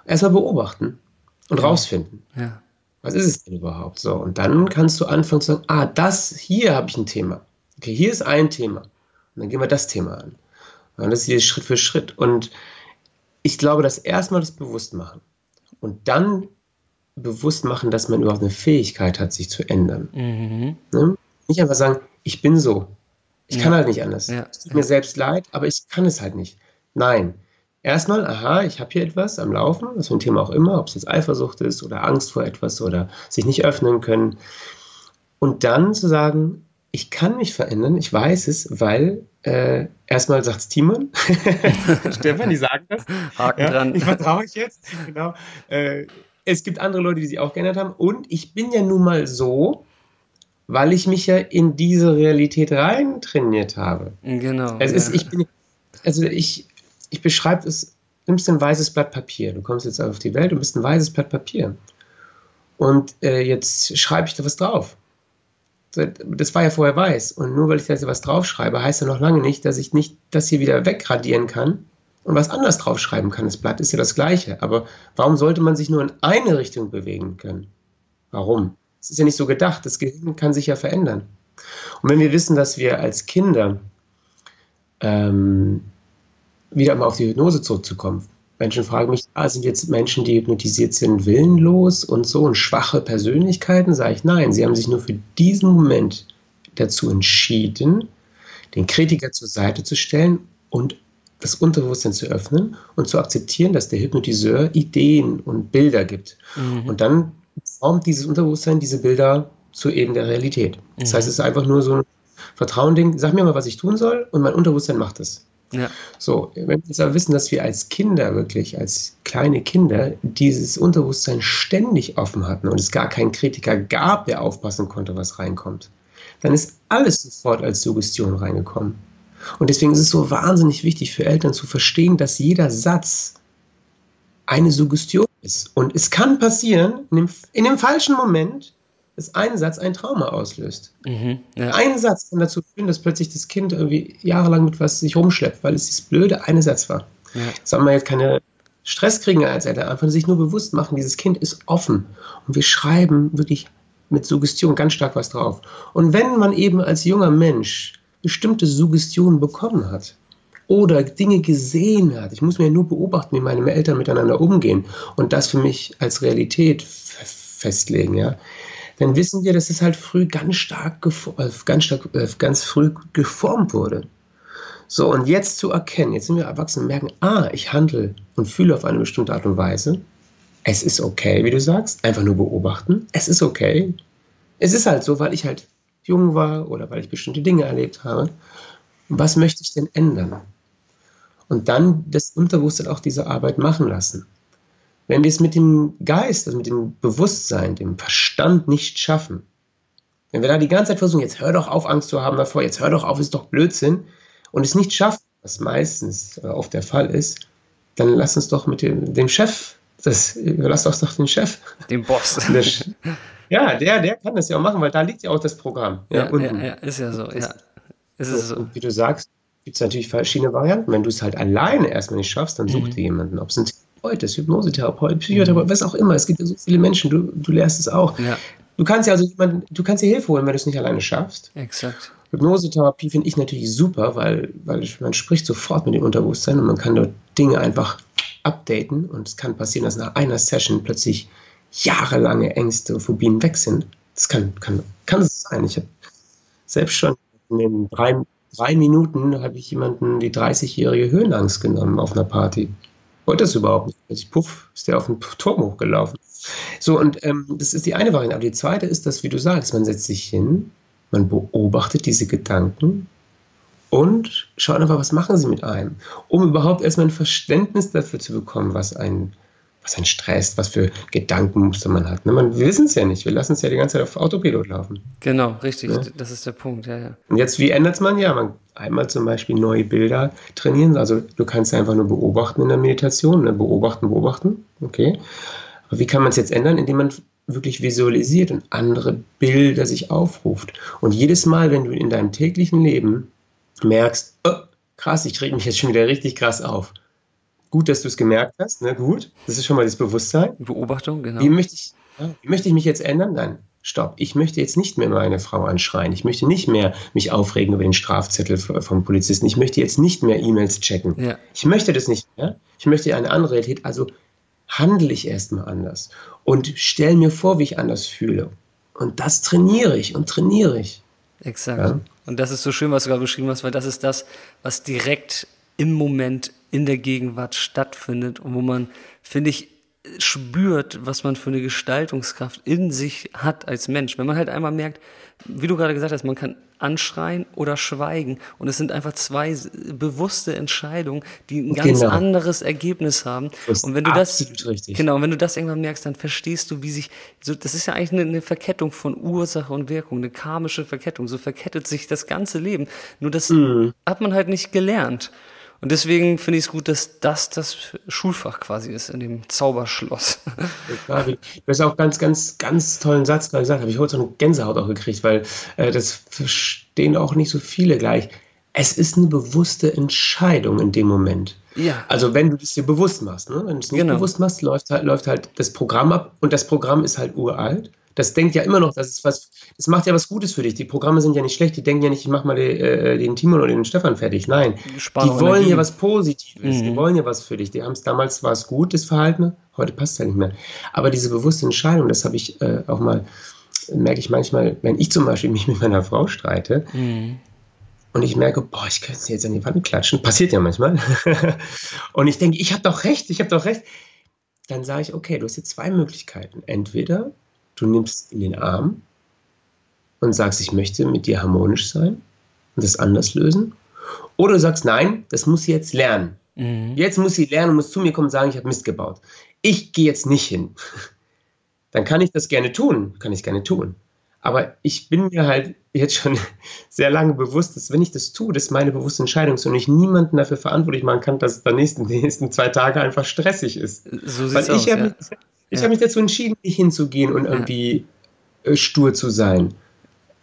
Erstmal beobachten und ja. rausfinden. Ja. Was ist es denn überhaupt? So, und dann kannst du anfangen zu sagen, ah, das hier habe ich ein Thema. Okay, hier ist ein Thema. Und dann gehen wir das Thema an. Und das hier ist Schritt für Schritt. Und ich glaube, dass erstmal das bewusst machen und dann bewusst machen, dass man überhaupt eine Fähigkeit hat, sich zu ändern. Mhm. Ne? Nicht einfach sagen, ich bin so. Ich ja. kann halt nicht anders. Ja. Es tut mir selbst leid, aber ich kann es halt nicht. Nein. Erstmal, aha, ich habe hier etwas am Laufen, was für ein Thema auch immer, ob es jetzt Eifersucht ist oder Angst vor etwas oder sich nicht öffnen können. Und dann zu sagen, ich kann mich verändern, ich weiß es, weil äh, erstmal sagt es Timon. Stefan, die sagen das. Haken ja, dran. Ich vertraue euch jetzt. Genau. Äh, es gibt andere Leute, die sich auch geändert haben. Und ich bin ja nun mal so, weil ich mich ja in diese Realität rein trainiert habe. Genau. Es ja. ist, ich bin, also ich, ich beschreibe es, nimmst ein weißes Blatt Papier. Du kommst jetzt auf die Welt und bist ein weißes Blatt Papier. Und äh, jetzt schreibe ich da was drauf. Das war ja vorher weiß. Und nur weil ich da was draufschreibe, heißt ja noch lange nicht, dass ich nicht das hier wieder wegradieren kann und was anders draufschreiben kann. Das Blatt ist ja das gleiche. Aber warum sollte man sich nur in eine Richtung bewegen können? Warum? Es ist ja nicht so gedacht. Das Gehirn kann sich ja verändern. Und wenn wir wissen, dass wir als Kinder ähm, wieder mal auf die Hypnose zurückzukommen. Menschen fragen mich, ah, sind jetzt Menschen, die hypnotisiert sind, willenlos und so und schwache Persönlichkeiten? Sage ich, nein, sie haben sich nur für diesen Moment dazu entschieden, den Kritiker zur Seite zu stellen und das Unterbewusstsein zu öffnen und zu akzeptieren, dass der Hypnotiseur Ideen und Bilder gibt. Mhm. Und dann formt dieses Unterbewusstsein diese Bilder zu eben der Realität. Das mhm. heißt, es ist einfach nur so ein Vertrauen-Ding. Sag mir mal, was ich tun soll und mein Unterbewusstsein macht es. Ja. So, wenn wir jetzt aber wissen, dass wir als Kinder wirklich, als kleine Kinder, dieses Unterbewusstsein ständig offen hatten und es gar keinen Kritiker gab, der aufpassen konnte, was reinkommt, dann ist alles sofort als Suggestion reingekommen. Und deswegen ist es so wahnsinnig wichtig für Eltern zu verstehen, dass jeder Satz eine Suggestion ist. Und es kann passieren, in dem, in dem falschen Moment, dass ein Satz ein Trauma auslöst. Mhm, ja. Ein Satz kann dazu führen, dass plötzlich das Kind irgendwie jahrelang mit was sich rumschleppt, weil es dieses blöde eine Satz war. Ja. Sagen wir jetzt keine Stress kriegen als Eltern, einfach sich nur bewusst machen, dieses Kind ist offen. Und wir schreiben wirklich mit Suggestion ganz stark was drauf. Und wenn man eben als junger Mensch bestimmte Suggestionen bekommen hat oder Dinge gesehen hat. Ich muss mir nur beobachten, wie meine Eltern miteinander umgehen und das für mich als Realität festlegen, ja. Dann wissen wir, dass es halt früh ganz stark, äh, ganz stark, äh, ganz früh geformt wurde. So, und jetzt zu erkennen, jetzt sind wir erwachsen und merken, ah, ich handle und fühle auf eine bestimmte Art und Weise. Es ist okay, wie du sagst, einfach nur beobachten. Es ist okay. Es ist halt so, weil ich halt jung war oder weil ich bestimmte Dinge erlebt habe. Was möchte ich denn ändern? und dann das Unterbewusstsein auch diese Arbeit machen lassen. Wenn wir es mit dem Geist, also mit dem Bewusstsein, dem Verstand nicht schaffen, wenn wir da die ganze Zeit versuchen, jetzt hör doch auf, Angst zu haben davor, jetzt hör doch auf, ist doch Blödsinn, und es nicht schaffen, was meistens äh, oft der Fall ist, dann lass uns doch mit dem, dem Chef, das überlass doch doch den Chef. Dem Boss. Der, ja, der, der kann das ja auch machen, weil da liegt ja auch das Programm. Ja, ja, ja, ja ist ja so. Ja. Ist so, so. wie du sagst, gibt es natürlich verschiedene Varianten. Wenn du es halt alleine erstmal nicht schaffst, dann such mhm. dir jemanden. Ob es ein Therapeut ist, Hypnosetherapeut, Psychotherapeut, mhm. was auch immer. Es gibt ja so viele Menschen, du, du lernst es auch. Ja. Du kannst ja also jemanden, du kannst dir Hilfe holen, wenn du es nicht alleine schaffst. Exakt. Hypnosetherapie finde ich natürlich super, weil, weil man spricht sofort mit dem Unterbewusstsein und man kann dort Dinge einfach updaten und es kann passieren, dass nach einer Session plötzlich jahrelange Ängste und Phobien weg sind. Das kann, kann, kann es sein. Ich habe selbst schon in den drei, drei Minuten habe ich jemanden die 30-jährige Höhenangst genommen auf einer Party. Wollte das überhaupt nicht. Puff, ist der auf den Turm hochgelaufen. So, und ähm, das ist die eine Variante. Aber die zweite ist, dass, wie du sagst, man setzt sich hin, man beobachtet diese Gedanken und schaut einfach, was machen sie mit einem, um überhaupt erstmal ein Verständnis dafür zu bekommen, was einen was einen stresst, was für Gedankenmuster man hat. Ne? Man, wir wissen es ja nicht. Wir lassen es ja die ganze Zeit auf Autopilot laufen. Genau, richtig. Ja? Das ist der Punkt, ja, ja. Und jetzt, wie ändert man? Ja, man einmal zum Beispiel neue Bilder trainieren. Also du kannst einfach nur beobachten in der Meditation. Ne? Beobachten, beobachten. Okay. Aber wie kann man es jetzt ändern? Indem man wirklich visualisiert und andere Bilder sich aufruft. Und jedes Mal, wenn du in deinem täglichen Leben merkst, oh, krass, ich reg mich jetzt schon wieder richtig krass auf, Gut, dass du es gemerkt hast. Ne? Gut, das ist schon mal das Bewusstsein. Beobachtung, genau. Wie möchte ich, ja, wie möchte ich mich jetzt ändern? Nein, stopp. Ich möchte jetzt nicht mehr meine Frau anschreien. Ich möchte nicht mehr mich aufregen über den Strafzettel vom Polizisten. Ich möchte jetzt nicht mehr E-Mails checken. Ja. Ich möchte das nicht mehr. Ich möchte eine andere Realität. Also handle ich erstmal anders und stelle mir vor, wie ich anders fühle. Und das trainiere ich und trainiere ich. Exakt. Ja? Und das ist so schön, was du gerade beschrieben hast, weil das ist das, was direkt im Moment in der Gegenwart stattfindet und wo man, finde ich, spürt, was man für eine Gestaltungskraft in sich hat als Mensch. Wenn man halt einmal merkt, wie du gerade gesagt hast, man kann anschreien oder schweigen und es sind einfach zwei bewusste Entscheidungen, die ein ganz genau. anderes Ergebnis haben. Und wenn du das richtig. genau, wenn du das irgendwann merkst, dann verstehst du, wie sich so das ist ja eigentlich eine, eine Verkettung von Ursache und Wirkung, eine karmische Verkettung. So verkettet sich das ganze Leben. Nur das mm. hat man halt nicht gelernt. Und deswegen finde ich es gut, dass das das Schulfach quasi ist in dem Zauberschloss. Ja, du hast auch ganz, ganz, ganz tollen Satz gerade gesagt, habe ich heute so eine Gänsehaut auch gekriegt, weil äh, das verstehen auch nicht so viele gleich. Es ist eine bewusste Entscheidung in dem Moment. Ja. Also wenn du das dir bewusst machst, ne? wenn du es nicht genau. bewusst machst, läuft halt, läuft halt das Programm ab und das Programm ist halt uralt das denkt ja immer noch, das ist was, das macht ja was Gutes für dich. Die Programme sind ja nicht schlecht, die denken ja nicht, ich mach mal den, äh, den Timon oder den Stefan fertig. Nein, die, die wollen Energie. ja was Positives, mhm. die wollen ja was für dich. Die haben es damals war es gut, das Verhalten, heute passt es ja nicht mehr. Aber diese bewusste Entscheidung, das habe ich äh, auch mal, merke ich manchmal, wenn ich zum Beispiel mich mit meiner Frau streite, mhm. Und ich merke, boah, ich könnte sie jetzt an die Wand klatschen. Passiert ja manchmal. und ich denke, ich habe doch recht, ich habe doch recht. Dann sage ich, okay, du hast jetzt zwei Möglichkeiten. Entweder Du nimmst in den Arm und sagst, ich möchte mit dir harmonisch sein und das anders lösen. Oder du sagst, nein, das muss sie jetzt lernen. Mhm. Jetzt muss sie lernen und muss zu mir kommen und sagen, ich habe Mist gebaut. Ich gehe jetzt nicht hin. Dann kann ich das gerne tun, kann ich gerne tun. Aber ich bin mir halt jetzt schon sehr lange bewusst, dass wenn ich das tue, das meine bewusste Entscheidung ist und ich niemanden dafür verantwortlich machen kann, dass es dann nächsten, die nächsten zwei Tage einfach stressig ist. So Weil ich aus, habe ja. Ich ja. habe mich dazu entschieden, nicht hinzugehen und irgendwie äh, stur zu sein.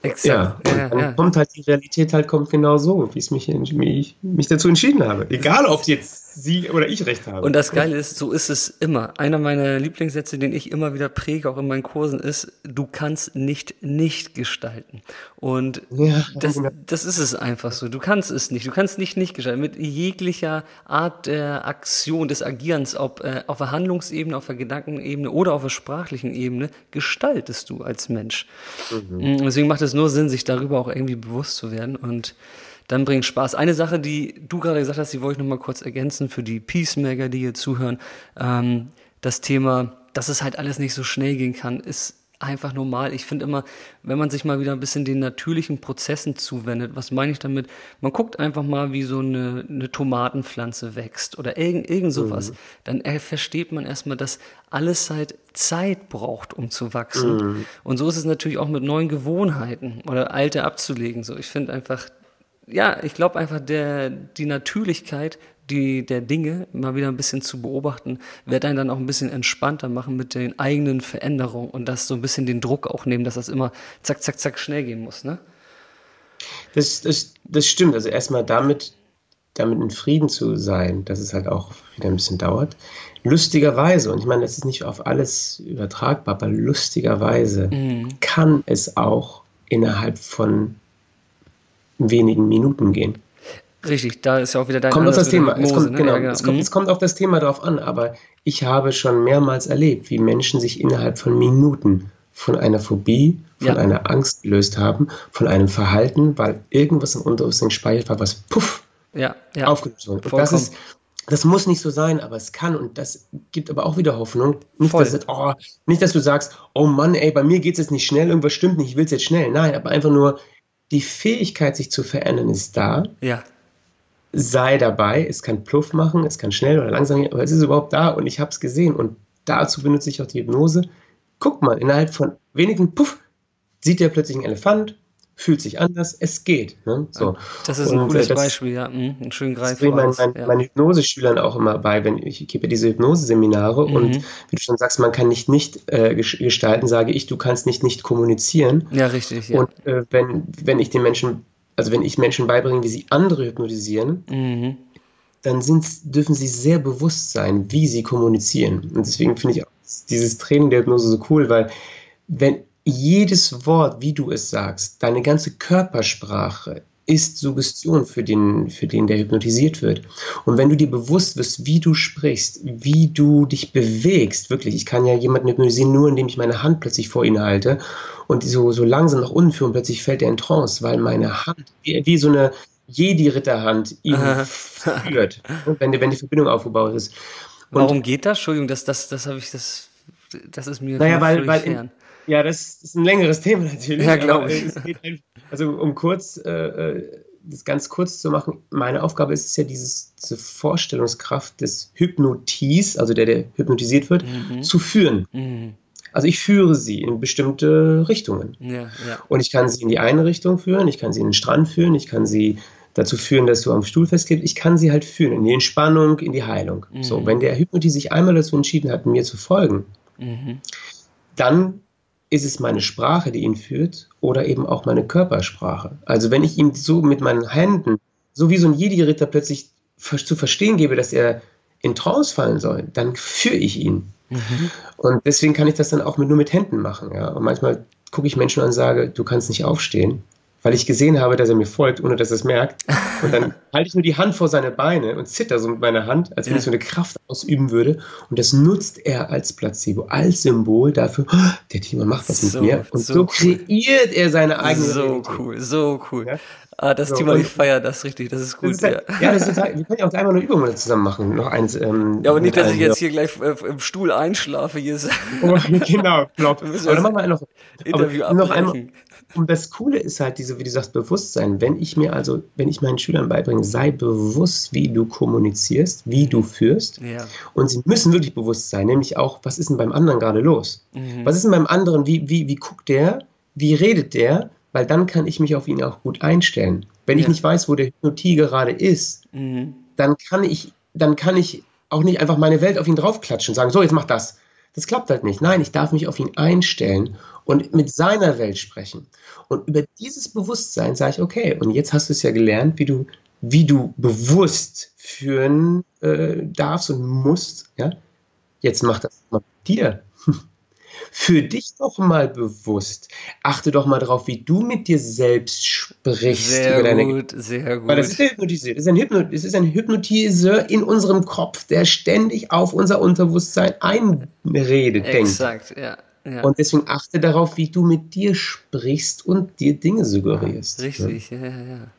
Exakt. Ja, und ja, dann ja. kommt halt die Realität halt kommt genau so, wie es mich, mich, mich dazu entschieden habe. Egal, ob jetzt sie oder ich recht habe. Und das Geile ist, so ist es immer. Einer meiner Lieblingssätze, den ich immer wieder präge, auch in meinen Kursen, ist, du kannst nicht nicht gestalten. Und ja, das, das ist es einfach so. Du kannst es nicht. Du kannst nicht nicht gestalten. Mit jeglicher Art der Aktion, des Agierens, ob äh, auf der Handlungsebene, auf der Gedankenebene oder auf der sprachlichen Ebene, gestaltest du als Mensch. Mhm. Deswegen macht es nur Sinn, sich darüber auch irgendwie bewusst zu werden und dann bringt Spaß. Eine Sache, die du gerade gesagt hast, die wollte ich noch mal kurz ergänzen für die Peacemaker, die hier zuhören. Ähm, das Thema, dass es halt alles nicht so schnell gehen kann, ist einfach normal. Ich finde immer, wenn man sich mal wieder ein bisschen den natürlichen Prozessen zuwendet, was meine ich damit? Man guckt einfach mal, wie so eine, eine Tomatenpflanze wächst oder irgend, irgend sowas. Mhm. Dann äh, versteht man erstmal, dass alles halt Zeit braucht, um zu wachsen. Mhm. Und so ist es natürlich auch mit neuen Gewohnheiten oder alte abzulegen. So, ich finde einfach, ja, ich glaube einfach, der, die Natürlichkeit die, der Dinge mal wieder ein bisschen zu beobachten, wird einen dann auch ein bisschen entspannter machen mit den eigenen Veränderungen und das so ein bisschen den Druck auch nehmen, dass das immer zack, zack, zack schnell gehen muss, ne? Das, das, das stimmt. Also erstmal damit, damit in Frieden zu sein, dass es halt auch wieder ein bisschen dauert. Lustigerweise, und ich meine, das ist nicht auf alles übertragbar, aber lustigerweise mhm. kann es auch innerhalb von wenigen Minuten gehen. Richtig, da ist ja auch wieder dein kommt auf das Thema. Hypnose, es kommt, ne? genau, ja, genau. Es, kommt, mhm. es kommt auf das Thema drauf an, aber ich habe schon mehrmals erlebt, wie Menschen sich innerhalb von Minuten von einer Phobie, von ja. einer Angst gelöst haben, von einem Verhalten, weil irgendwas im Unterbewusstsein gespeichert war, was puff ja, ja. aufgelöst wurde. Und das ist, das muss nicht so sein, aber es kann und das gibt aber auch wieder Hoffnung. Nicht, dass, oh, nicht dass, du sagst, oh Mann, ey, bei mir geht es jetzt nicht schnell, irgendwas stimmt nicht, ich will es jetzt schnell. Nein, aber einfach nur die Fähigkeit, sich zu verändern, ist da. Ja sei dabei. Es kann Pluff machen, es kann schnell oder langsam gehen, aber es ist überhaupt da und ich habe es gesehen. Und dazu benutze ich auch die Hypnose. Guck mal, innerhalb von wenigen Puff sieht er plötzlich einen Elefant, fühlt sich anders, es geht. Ne? So. Das ist ein und, cooles äh, das, Beispiel, ja. Mhm, ein schön greifbares. Das mein, mein, ja. meine Hypnoseschülern auch immer bei, wenn ich gebe diese Hypnoseseminare mhm. und wie du schon sagst, man kann nicht nicht äh, gestalten, sage ich, du kannst nicht nicht kommunizieren. Ja, richtig. Ja. Und äh, wenn, wenn ich den Menschen also wenn ich Menschen beibringe, wie sie andere hypnotisieren, mhm. dann sind, dürfen sie sehr bewusst sein, wie sie kommunizieren. Und deswegen finde ich auch dieses Training der Hypnose so cool, weil wenn jedes Wort, wie du es sagst, deine ganze Körpersprache ist Suggestion für den, für den, der hypnotisiert wird. Und wenn du dir bewusst wirst, wie du sprichst, wie du dich bewegst, wirklich, ich kann ja jemanden hypnotisieren, nur indem ich meine Hand plötzlich vor ihn halte und so, so langsam nach unten führe und plötzlich fällt er in Trance, weil meine Hand, wie, wie so eine Jedi-Ritterhand ihn führt, wenn, wenn die Verbindung aufgebaut ist. Und Warum geht das? Entschuldigung, das, das, das habe ich, das, das ist mir naja, weil, weil in, ja, das ist ein längeres Thema natürlich. Ja, glaube ich. also um kurz äh, äh, das ganz kurz zu machen, meine Aufgabe ist es ja, dieses, diese Vorstellungskraft des Hypnotis, also der, der hypnotisiert wird, mhm. zu führen. Mhm. Also ich führe sie in bestimmte Richtungen. Ja, ja. Und ich kann sie in die eine Richtung führen, ich kann sie in den Strand führen, ich kann sie dazu führen, dass du am Stuhl festklebst. Ich kann sie halt führen in die Entspannung, in die Heilung. Mhm. So, wenn der Hypnotis sich einmal dazu entschieden hat, mir zu folgen, mhm. dann ist es meine Sprache, die ihn führt, oder eben auch meine Körpersprache. Also wenn ich ihm so mit meinen Händen, so wie so ein Jedi-Ritter plötzlich zu verstehen gebe, dass er in Trance fallen soll, dann führe ich ihn. Mhm. Und deswegen kann ich das dann auch mit, nur mit Händen machen. Ja? Und manchmal gucke ich Menschen an und sage, du kannst nicht aufstehen weil ich gesehen habe, dass er mir folgt, ohne dass er es merkt. Und dann halte ich nur die Hand vor seine Beine und zitter so mit meiner Hand, als wenn ja. ich so eine Kraft ausüben würde. Und das nutzt er als Placebo, als Symbol dafür, oh, der Thema macht was so, mit mir. Und so, so kreiert cool. er seine eigene So Realität. cool, so cool. Ja? Ah, das so, Thema, ich feiere das richtig, das ist gut. Das ist halt, ja. ja, das ist halt, wir können ja auch einmal eine Übung zusammen machen. Noch eins. Ähm, ja, aber nicht, dass ich jetzt hier gleich äh, im Stuhl einschlafe. Hier ist oh, genau, flop. Aber dann machen wir noch, Interview noch einmal, und das Coole ist halt diese, wie du sagst, Bewusstsein. Wenn ich mir also, wenn ich meinen Schülern beibringe, sei bewusst, wie du kommunizierst, wie du führst. Ja. Und sie müssen wirklich bewusst sein, nämlich auch, was ist denn beim anderen gerade los? Mhm. Was ist denn beim anderen, wie, wie, wie guckt der, wie redet der? Weil dann kann ich mich auf ihn auch gut einstellen. Wenn ja. ich nicht weiß, wo der Hypnotie gerade ist, mhm. dann kann ich, dann kann ich auch nicht einfach meine Welt auf ihn draufklatschen und sagen, so, jetzt mach das. Das klappt halt nicht. Nein, ich darf mich auf ihn einstellen und mit seiner Welt sprechen. Und über dieses Bewusstsein sage ich, okay, und jetzt hast du es ja gelernt, wie du, wie du bewusst führen äh, darfst und musst. Ja? Jetzt mach das mal mit dir. Für dich doch mal bewusst. Achte doch mal darauf, wie du mit dir selbst sprichst. Sehr gut, sehr gut. Weil das ist der Hypnotiseur. Das ist, ein Hypno das ist ein Hypnotiseur in unserem Kopf, der ständig auf unser Unterbewusstsein einredet, denkt. Exakt, ja. Ja. Und deswegen achte darauf, wie du mit dir sprichst und dir Dinge suggerierst. Richtig, ja, ja, ja.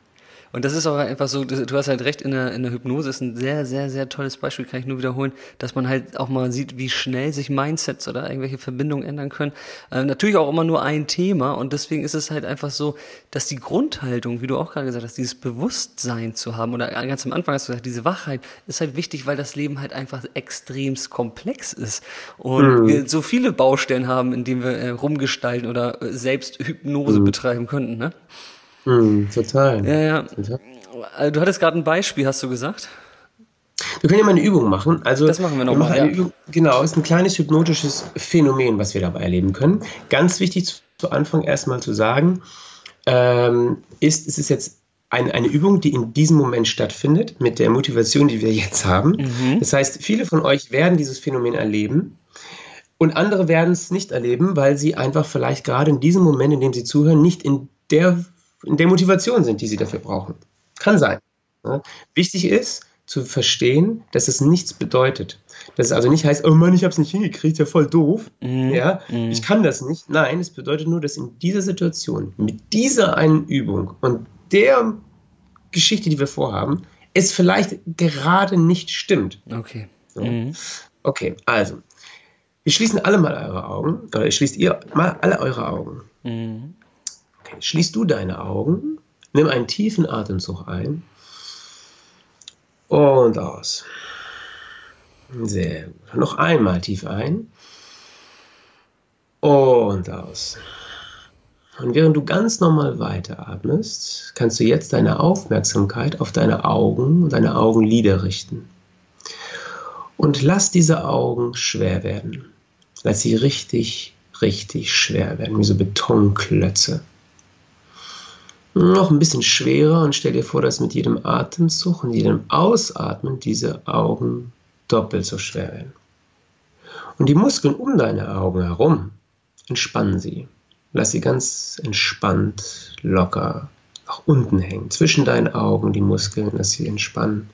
Und das ist auch einfach so, du hast halt recht, in der, in der Hypnose ist ein sehr, sehr, sehr tolles Beispiel, kann ich nur wiederholen, dass man halt auch mal sieht, wie schnell sich Mindsets oder irgendwelche Verbindungen ändern können. Äh, natürlich auch immer nur ein Thema und deswegen ist es halt einfach so, dass die Grundhaltung, wie du auch gerade gesagt hast, dieses Bewusstsein zu haben oder ganz am Anfang hast du gesagt, diese Wachheit ist halt wichtig, weil das Leben halt einfach extremst komplex ist und mhm. wir so viele Baustellen haben, in denen wir äh, rumgestalten oder äh, selbst Hypnose mhm. betreiben könnten, ne? Mhm, total. Ja, ja. Total. Äh, du hattest gerade ein Beispiel, hast du gesagt? Wir können ja mal eine Übung machen. Also, das machen wir nochmal. Ja. Genau, ist ein kleines hypnotisches Phänomen, was wir dabei erleben können. Ganz wichtig zu, zu Anfang erstmal zu sagen, ähm, ist, es ist jetzt ein, eine Übung, die in diesem Moment stattfindet, mit der Motivation, die wir jetzt haben. Mhm. Das heißt, viele von euch werden dieses Phänomen erleben. Und andere werden es nicht erleben, weil sie einfach vielleicht gerade in diesem Moment, in dem sie zuhören, nicht in der, in der Motivation sind, die sie dafür brauchen. Kann sein. Ja. Wichtig ist zu verstehen, dass es nichts bedeutet. Dass es also nicht heißt, oh Mann, ich habe es nicht hingekriegt, ja voll doof. Mhm. Ja, mhm. ich kann das nicht. Nein, es bedeutet nur, dass in dieser Situation, mit dieser einen Übung und der Geschichte, die wir vorhaben, es vielleicht gerade nicht stimmt. Okay. So. Mhm. Okay, also wir schließen alle mal eure Augen, oder schließt ihr mal alle eure Augen. Schließt du deine Augen, nimm einen tiefen Atemzug ein und aus. Sehr gut. Noch einmal tief ein und aus. Und während du ganz normal weiteratmest, kannst du jetzt deine Aufmerksamkeit auf deine Augen und deine Augenlider richten. Und lass diese Augen schwer werden. Lass sie richtig, richtig schwer werden, wie so Betonklötze. Noch ein bisschen schwerer und stell dir vor, dass mit jedem Atemzug und jedem Ausatmen diese Augen doppelt so schwer werden. Und die Muskeln um deine Augen herum, entspannen sie. Lass sie ganz entspannt, locker nach unten hängen. Zwischen deinen Augen die Muskeln, lass sie entspannen.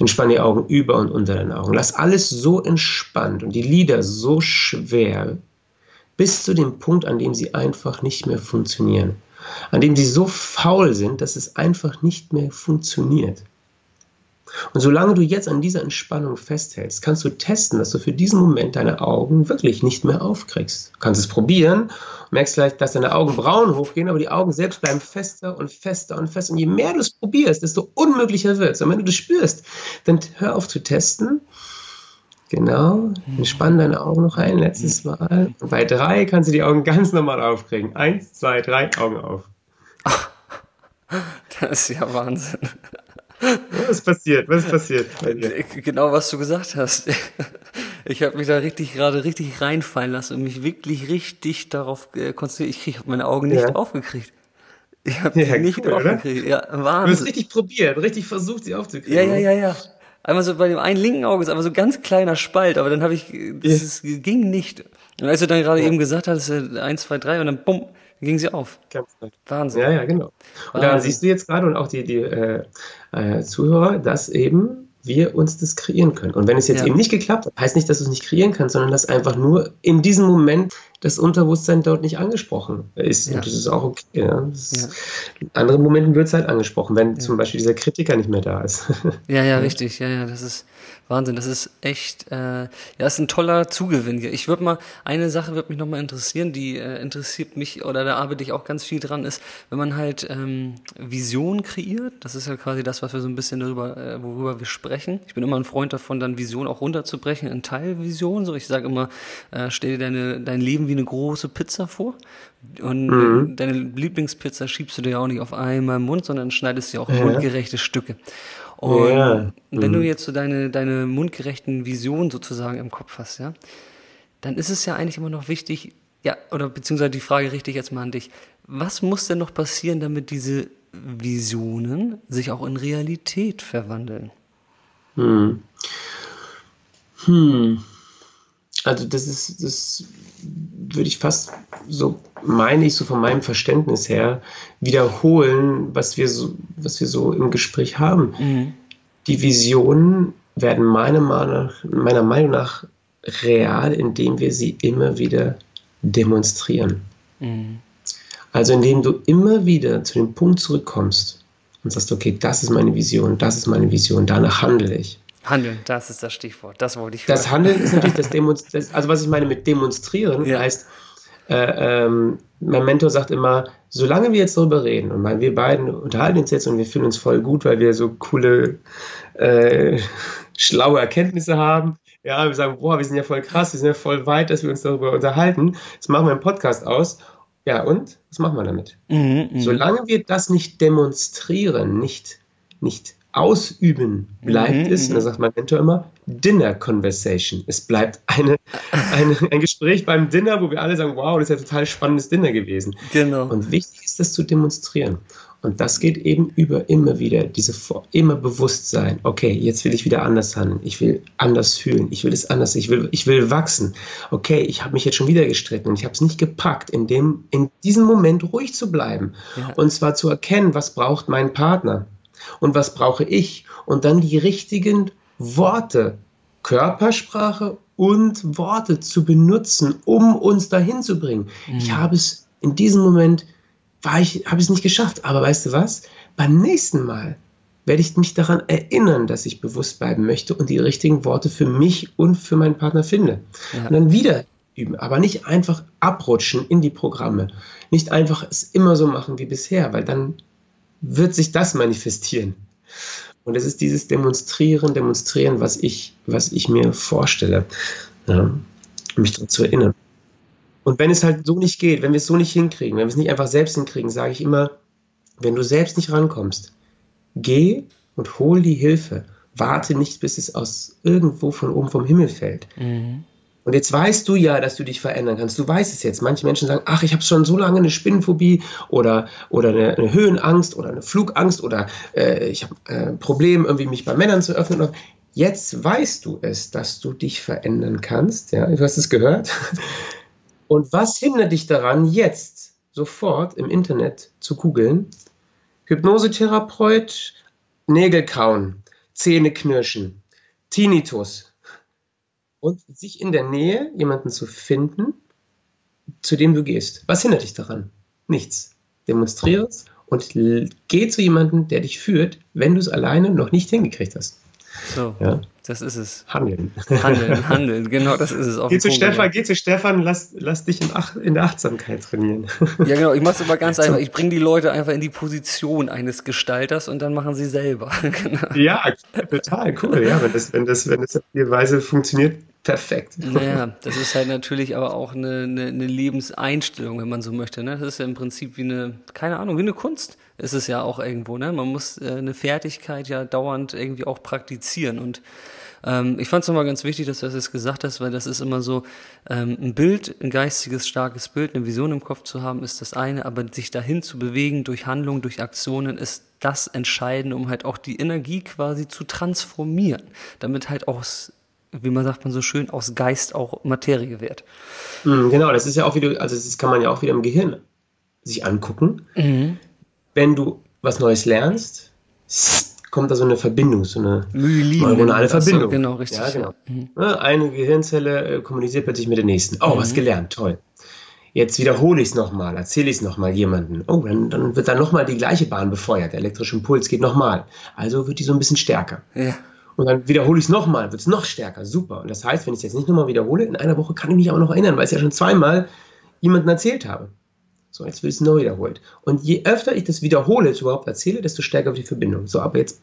Entspann die Augen über und unter deinen Augen. Lass alles so entspannt und die Lider so schwer, bis zu dem Punkt, an dem sie einfach nicht mehr funktionieren. An dem sie so faul sind, dass es einfach nicht mehr funktioniert. Und solange du jetzt an dieser Entspannung festhältst, kannst du testen, dass du für diesen Moment deine Augen wirklich nicht mehr aufkriegst. Du kannst es probieren, merkst vielleicht, dass deine Augen braun hochgehen, aber die Augen selbst bleiben fester und fester und fester. Und je mehr du es probierst, desto unmöglicher wird es. Und wenn du das spürst, dann hör auf zu testen. Genau, entspann deine Augen noch ein letztes Mal. Und bei drei kannst du die Augen ganz normal aufkriegen. Eins, zwei, drei, Augen auf. Das ist ja Wahnsinn. Was ist passiert? Was ist passiert? Genau, was du gesagt hast. Ich habe mich da richtig gerade richtig reinfallen lassen und mich wirklich richtig darauf äh, konzentriert. Ich habe meine Augen nicht ja. aufgekriegt. Ich habe ja, die nicht cool, aufgekriegt. Oder? Ja, Wahnsinn. Du hast richtig probiert, richtig versucht, sie aufzukriegen. Ja, ja, ja, ja. Einmal so bei dem einen linken Auge ist einfach so ein ganz kleiner Spalt, aber dann habe ich, das ja. ging nicht. Und als du dann gerade ja. eben gesagt hast, eins, zwei, drei und dann bumm, ging sie auf. Nett. Wahnsinn. Ja, ja, genau. Und da siehst du jetzt gerade und auch die, die äh, äh, Zuhörer, dass eben wir uns das kreieren können. Und wenn es jetzt ja. eben nicht geklappt hat, heißt nicht, dass du es nicht kreieren kannst, sondern dass einfach nur in diesem Moment das Unterbewusstsein dort nicht angesprochen ist. Ja. Und das ist auch okay. Ja. Ist, in anderen Momenten wird es halt angesprochen, wenn zum Beispiel dieser Kritiker nicht mehr da ist. Ja, ja, richtig. Ja, ja, das ist Wahnsinn. Das ist echt, äh, ja, das ist ein toller Zugewinn hier. Ich würde mal, eine Sache würde mich nochmal interessieren, die äh, interessiert mich oder da arbeite ich auch ganz viel dran, ist, wenn man halt ähm, Vision kreiert, das ist ja quasi das, was wir so ein bisschen darüber, äh, worüber wir sprechen. Ich bin immer ein Freund davon, dann Vision auch runterzubrechen in Teilvision. So, ich sage immer, äh, stell dir deine, dein Leben wie eine große Pizza vor. Und mhm. deine Lieblingspizza schiebst du dir ja auch nicht auf einmal im Mund, sondern schneidest dir auch ja. mundgerechte Stücke. Und ja. wenn du mhm. jetzt so deine, deine mundgerechten Visionen sozusagen im Kopf hast, ja, dann ist es ja eigentlich immer noch wichtig, ja, oder beziehungsweise die Frage richte ich jetzt mal an dich. Was muss denn noch passieren, damit diese Visionen sich auch in Realität verwandeln? Hm. Hm. Also das ist, das würde ich fast so, meine ich, so von meinem Verständnis her wiederholen, was wir so, was wir so im Gespräch haben. Mhm. Die Visionen werden meiner Meinung, nach, meiner Meinung nach real, indem wir sie immer wieder demonstrieren. Mhm. Also indem du immer wieder zu dem Punkt zurückkommst und sagst, okay, das ist meine Vision, das ist meine Vision, danach handle ich. Handeln, das ist das Stichwort. Das wollte ich. Das Handeln ist natürlich das Demonstrieren. Also was ich meine mit demonstrieren ja. heißt, äh, ähm, mein Mentor sagt immer, solange wir jetzt darüber reden und wir beiden unterhalten uns jetzt und wir fühlen uns voll gut, weil wir so coole, äh, schlaue Erkenntnisse haben. Ja, wir sagen, boah, wir sind ja voll krass, wir sind ja voll weit, dass wir uns darüber unterhalten. Das machen wir im Podcast aus. Ja, und? Was machen wir damit? Mhm, mh. Solange wir das nicht demonstrieren, nicht, nicht ausüben, bleibt mhm, es, und da sagt mein Mentor immer, Dinner Conversation. Es bleibt eine, eine, ein Gespräch beim Dinner, wo wir alle sagen, wow, das ist ja total spannendes Dinner gewesen. Genau. Und wichtig ist das zu demonstrieren. Und das geht eben über immer wieder, diese immer Bewusstsein. Okay, jetzt will ich wieder anders handeln. Ich will anders fühlen. Ich will es anders. Ich will, ich will wachsen. Okay, ich habe mich jetzt schon wieder gestritten und ich habe es nicht gepackt, in dem, in diesem Moment ruhig zu bleiben. Ja. Und zwar zu erkennen, was braucht mein Partner und was brauche ich und dann die richtigen Worte, Körpersprache und Worte zu benutzen, um uns dahin zu bringen. Mhm. Ich habe es in diesem Moment war ich, habe es nicht geschafft. Aber weißt du was? Beim nächsten Mal werde ich mich daran erinnern, dass ich bewusst bleiben möchte und die richtigen Worte für mich und für meinen Partner finde. Ja. Und dann wieder üben, aber nicht einfach abrutschen in die Programme. Nicht einfach es immer so machen wie bisher, weil dann wird sich das manifestieren. Und es ist dieses Demonstrieren, Demonstrieren, was ich, was ich mir vorstelle, ja, um mich daran zu erinnern. Und wenn es halt so nicht geht, wenn wir es so nicht hinkriegen, wenn wir es nicht einfach selbst hinkriegen, sage ich immer, wenn du selbst nicht rankommst, geh und hol die Hilfe. Warte nicht, bis es aus irgendwo von oben vom Himmel fällt. Mhm. Und jetzt weißt du ja, dass du dich verändern kannst. Du weißt es jetzt. Manche Menschen sagen, ach, ich habe schon so lange eine Spinnenphobie oder, oder eine, eine Höhenangst oder eine Flugangst oder äh, ich habe äh, ein Problem, irgendwie mich bei Männern zu öffnen. Jetzt weißt du es, dass du dich verändern kannst. Ja, du hast es gehört. Und was hindert dich daran, jetzt sofort im Internet zu googeln? Hypnosetherapeut, Nägel kauen, Zähne knirschen, Tinnitus, und sich in der Nähe jemanden zu finden, zu dem du gehst. Was hindert dich daran? Nichts. Demonstriere es und geh zu jemandem, der dich führt, wenn du es alleine noch nicht hingekriegt hast. So. Ja. Das ist es. Handeln. Handeln, handeln, genau, das ist es. Auch geh, zu Stefan, geh zu Stefan, lass, lass dich in, Ach, in der Achtsamkeit trainieren. Ja, genau, ich mache es aber ganz einfach. Ich bringe die Leute einfach in die Position eines Gestalters und dann machen sie selber. genau. Ja, total cool. Ja, wenn das, wenn das, wenn das auf die Weise funktioniert, perfekt. Naja, das ist halt natürlich aber auch eine, eine, eine Lebenseinstellung, wenn man so möchte. Ne? Das ist ja im Prinzip wie eine, keine Ahnung, wie eine Kunst ist es ja auch irgendwo. Ne? Man muss äh, eine Fertigkeit ja dauernd irgendwie auch praktizieren und ähm, ich fand es nochmal ganz wichtig, dass du das jetzt gesagt hast, weil das ist immer so, ähm, ein Bild, ein geistiges, starkes Bild, eine Vision im Kopf zu haben, ist das eine, aber sich dahin zu bewegen durch Handlungen, durch Aktionen, ist das Entscheidende, um halt auch die Energie quasi zu transformieren, damit halt aus wie man sagt man so schön, aus Geist auch Materie wird. Mhm, genau, das ist ja auch wieder, also das kann man ja auch wieder im Gehirn sich angucken. Mhm. Wenn du was Neues lernst, kommt da so eine Verbindung, so eine Myelin, neuronale Verbindung. So, genau, richtig. Ja, genau. Mhm. Eine Gehirnzelle äh, kommuniziert plötzlich mit der nächsten. Oh, mhm. was gelernt, toll. Jetzt wiederhole ich es nochmal, erzähle ich es nochmal jemandem. Oh, dann, dann wird dann nochmal die gleiche Bahn befeuert. Der elektrische Impuls geht nochmal. Also wird die so ein bisschen stärker. Ja. Und dann wiederhole ich es nochmal, wird es noch stärker. Super. Und das heißt, wenn ich es jetzt nicht nochmal wiederhole, in einer Woche kann ich mich auch noch erinnern, weil ich es ja schon zweimal jemandem erzählt habe. So, jetzt wird es neu wiederholt. Und je öfter ich das wiederhole, es überhaupt erzähle, desto stärker wird die Verbindung. So, aber jetzt,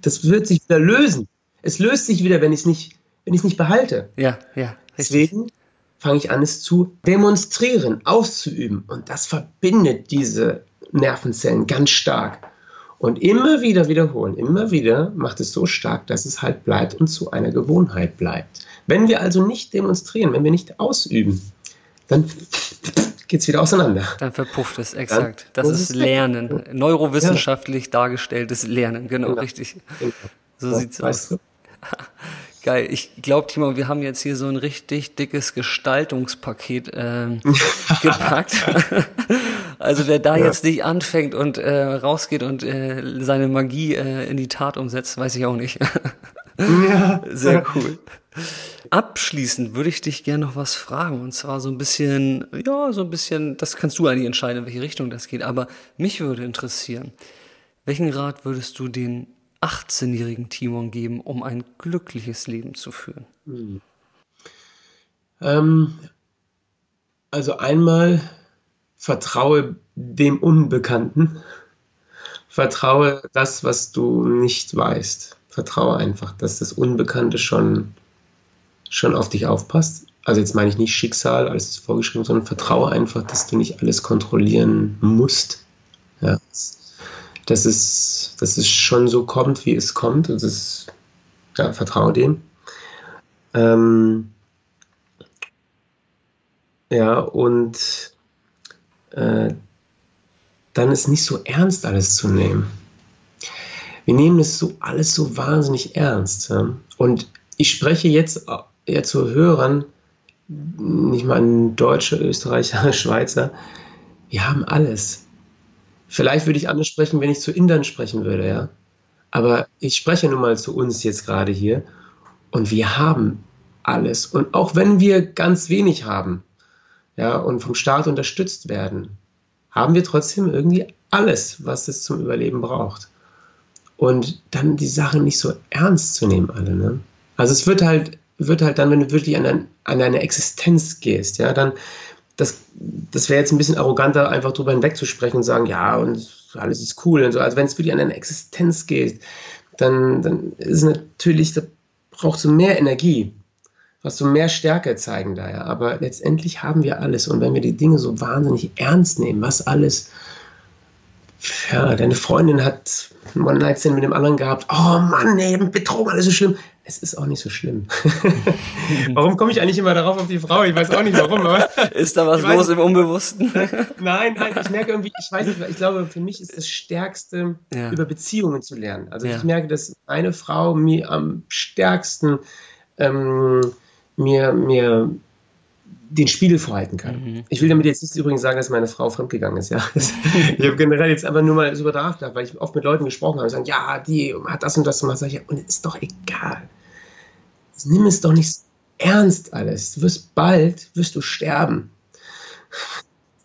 das wird sich wieder lösen. Es löst sich wieder, wenn ich es nicht, wenn ich es nicht behalte. Ja, ja. Richtig. Deswegen fange ich an, es zu demonstrieren, auszuüben. Und das verbindet diese Nervenzellen ganz stark. Und immer wieder wiederholen, immer wieder macht es so stark, dass es halt bleibt und zu einer Gewohnheit bleibt. Wenn wir also nicht demonstrieren, wenn wir nicht ausüben, dann geht es wieder auseinander. Dann verpufft es, exakt. Dann das ist Lernen. Neurowissenschaftlich ja. dargestelltes Lernen, genau, genau. richtig. Genau. So, so sieht's aus. Du? Geil. Ich glaube, Timo, wir haben jetzt hier so ein richtig dickes Gestaltungspaket äh, gepackt. also wer da ja. jetzt nicht anfängt und äh, rausgeht und äh, seine Magie äh, in die Tat umsetzt, weiß ich auch nicht. ja. Sehr cool. Abschließend würde ich dich gerne noch was fragen. Und zwar so ein bisschen, ja, so ein bisschen, das kannst du eigentlich entscheiden, in welche Richtung das geht. Aber mich würde interessieren, Welchen Rat würdest du den 18-jährigen Timon geben, um ein glückliches Leben zu führen? Hm. Ähm, also einmal vertraue dem Unbekannten. Vertraue das, was du nicht weißt. Vertraue einfach, dass das Unbekannte schon, schon auf dich aufpasst. Also jetzt meine ich nicht Schicksal, alles ist vorgeschrieben, sondern vertraue einfach, dass du nicht alles kontrollieren musst. Ja. Dass, es, dass es schon so kommt, wie es kommt. Das ist, ja, vertraue dem. Ähm, ja, und äh, dann ist nicht so ernst alles zu nehmen. Wir nehmen es so alles so wahnsinnig ernst. Ja? Und ich spreche jetzt ja, zu Hörern, nicht mal an Deutsche, Österreicher, Schweizer, wir haben alles. Vielleicht würde ich anders sprechen, wenn ich zu Indern sprechen würde, ja. Aber ich spreche nun mal zu uns jetzt gerade hier und wir haben alles. Und auch wenn wir ganz wenig haben, ja, und vom Staat unterstützt werden, haben wir trotzdem irgendwie alles, was es zum Überleben braucht. Und dann die Sachen nicht so ernst zu nehmen, alle. Ne? Also es wird halt, wird halt dann, wenn du wirklich an, ein, an deine Existenz gehst, ja, dann, das, das wäre jetzt ein bisschen arroganter, einfach drüber hinwegzusprechen und sagen, ja, und alles ist cool und so. Also wenn es wirklich an deine Existenz geht, dann, dann ist natürlich, da braucht so mehr Energie was so mehr Stärke zeigen da, ja. Aber letztendlich haben wir alles. Und wenn wir die Dinge so wahnsinnig ernst nehmen, was alles, ja, deine Freundin hat einen One-Night-Stand mit dem anderen gehabt. Oh Mann, nee, Betrug, alles so schlimm. Es ist auch nicht so schlimm. warum komme ich eigentlich immer darauf auf die Frau? Ich weiß auch nicht warum. Aber ist da was los im Unbewussten? nein, nein, ich merke irgendwie, ich weiß nicht, ich glaube, für mich ist das Stärkste, ja. über Beziehungen zu lernen. Also ja. ich merke, dass eine Frau mir am stärksten ähm, mir, mir den Spiegel vorhalten kann. Mhm. Ich will damit jetzt nicht übrigens sagen, dass meine Frau fremdgegangen ist. Ja? ich habe generell jetzt aber nur mal so überdacht, weil ich oft mit Leuten gesprochen habe und sagen, ja, die hat das und das gemacht. Sag ich, ja, und es ist doch egal. Nimm es doch nicht ernst alles. Du wirst bald, wirst du sterben.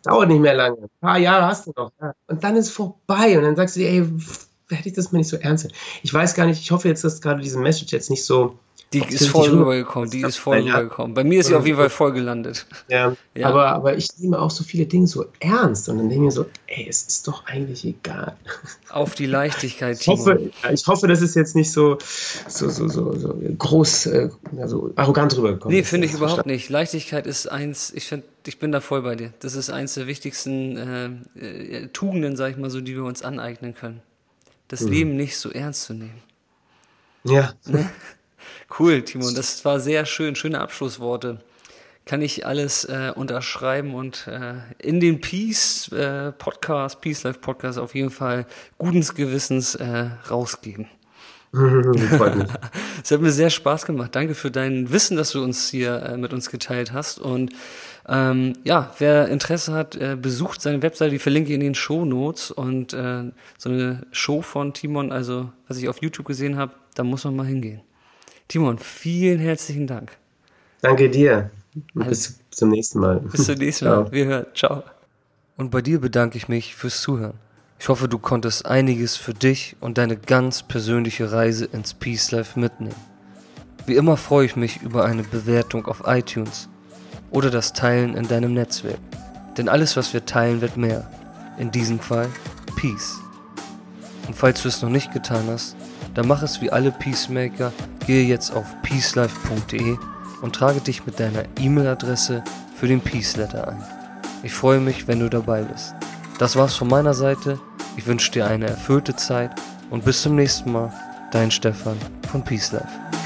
Dauert nicht mehr lange. Ein paar Jahre hast du noch. Ja. Und dann ist vorbei. Und dann sagst du dir, ey, hätte ich das mal nicht so ernst. Ich weiß gar nicht, ich hoffe jetzt, dass gerade diese Message jetzt nicht so die ist voll rübergekommen, die ist voll ja. rübergekommen. Bei mir ist sie auf jeden Fall voll gelandet. Ja, ja. Aber, aber ich nehme auch so viele Dinge so ernst und dann denke ich mir so, ey, es ist doch eigentlich egal. Auf die Leichtigkeit, ich hoffe, ich hoffe, das ist jetzt nicht so, so, so, so, so groß, äh, also arrogant rübergekommen. Nee, finde ich überhaupt verstanden. nicht. Leichtigkeit ist eins, ich finde, ich bin da voll bei dir. Das ist eins der wichtigsten äh, äh, Tugenden, sag ich mal so, die wir uns aneignen können. Das mhm. Leben nicht so ernst zu nehmen. Ja. Ne? Cool, Timon, das war sehr schön, schöne Abschlussworte. Kann ich alles äh, unterschreiben und äh, in den Peace äh, Podcast, Peace Life Podcast auf jeden Fall gutens Gewissens äh, rausgeben. Es hat mir sehr Spaß gemacht. Danke für dein Wissen, das du uns hier äh, mit uns geteilt hast. Und ähm, ja, wer Interesse hat, äh, besucht seine Webseite, die verlinke ich in den Show Notes. Und äh, so eine Show von Timon, also was ich auf YouTube gesehen habe, da muss man mal hingehen. Timon, vielen herzlichen Dank. Danke dir. Also, bis zum nächsten Mal. Bis zum nächsten Mal. Wir hören. Ciao. Und bei dir bedanke ich mich fürs Zuhören. Ich hoffe, du konntest einiges für dich und deine ganz persönliche Reise ins Peace Life mitnehmen. Wie immer freue ich mich über eine Bewertung auf iTunes oder das Teilen in deinem Netzwerk. Denn alles, was wir teilen, wird mehr. In diesem Fall Peace. Und falls du es noch nicht getan hast, dann mach es wie alle Peacemaker, gehe jetzt auf peacelife.de und trage dich mit deiner E-Mail-Adresse für den Peace Letter ein. Ich freue mich, wenn du dabei bist. Das war's von meiner Seite. Ich wünsche dir eine erfüllte Zeit und bis zum nächsten Mal. Dein Stefan von Peace Life.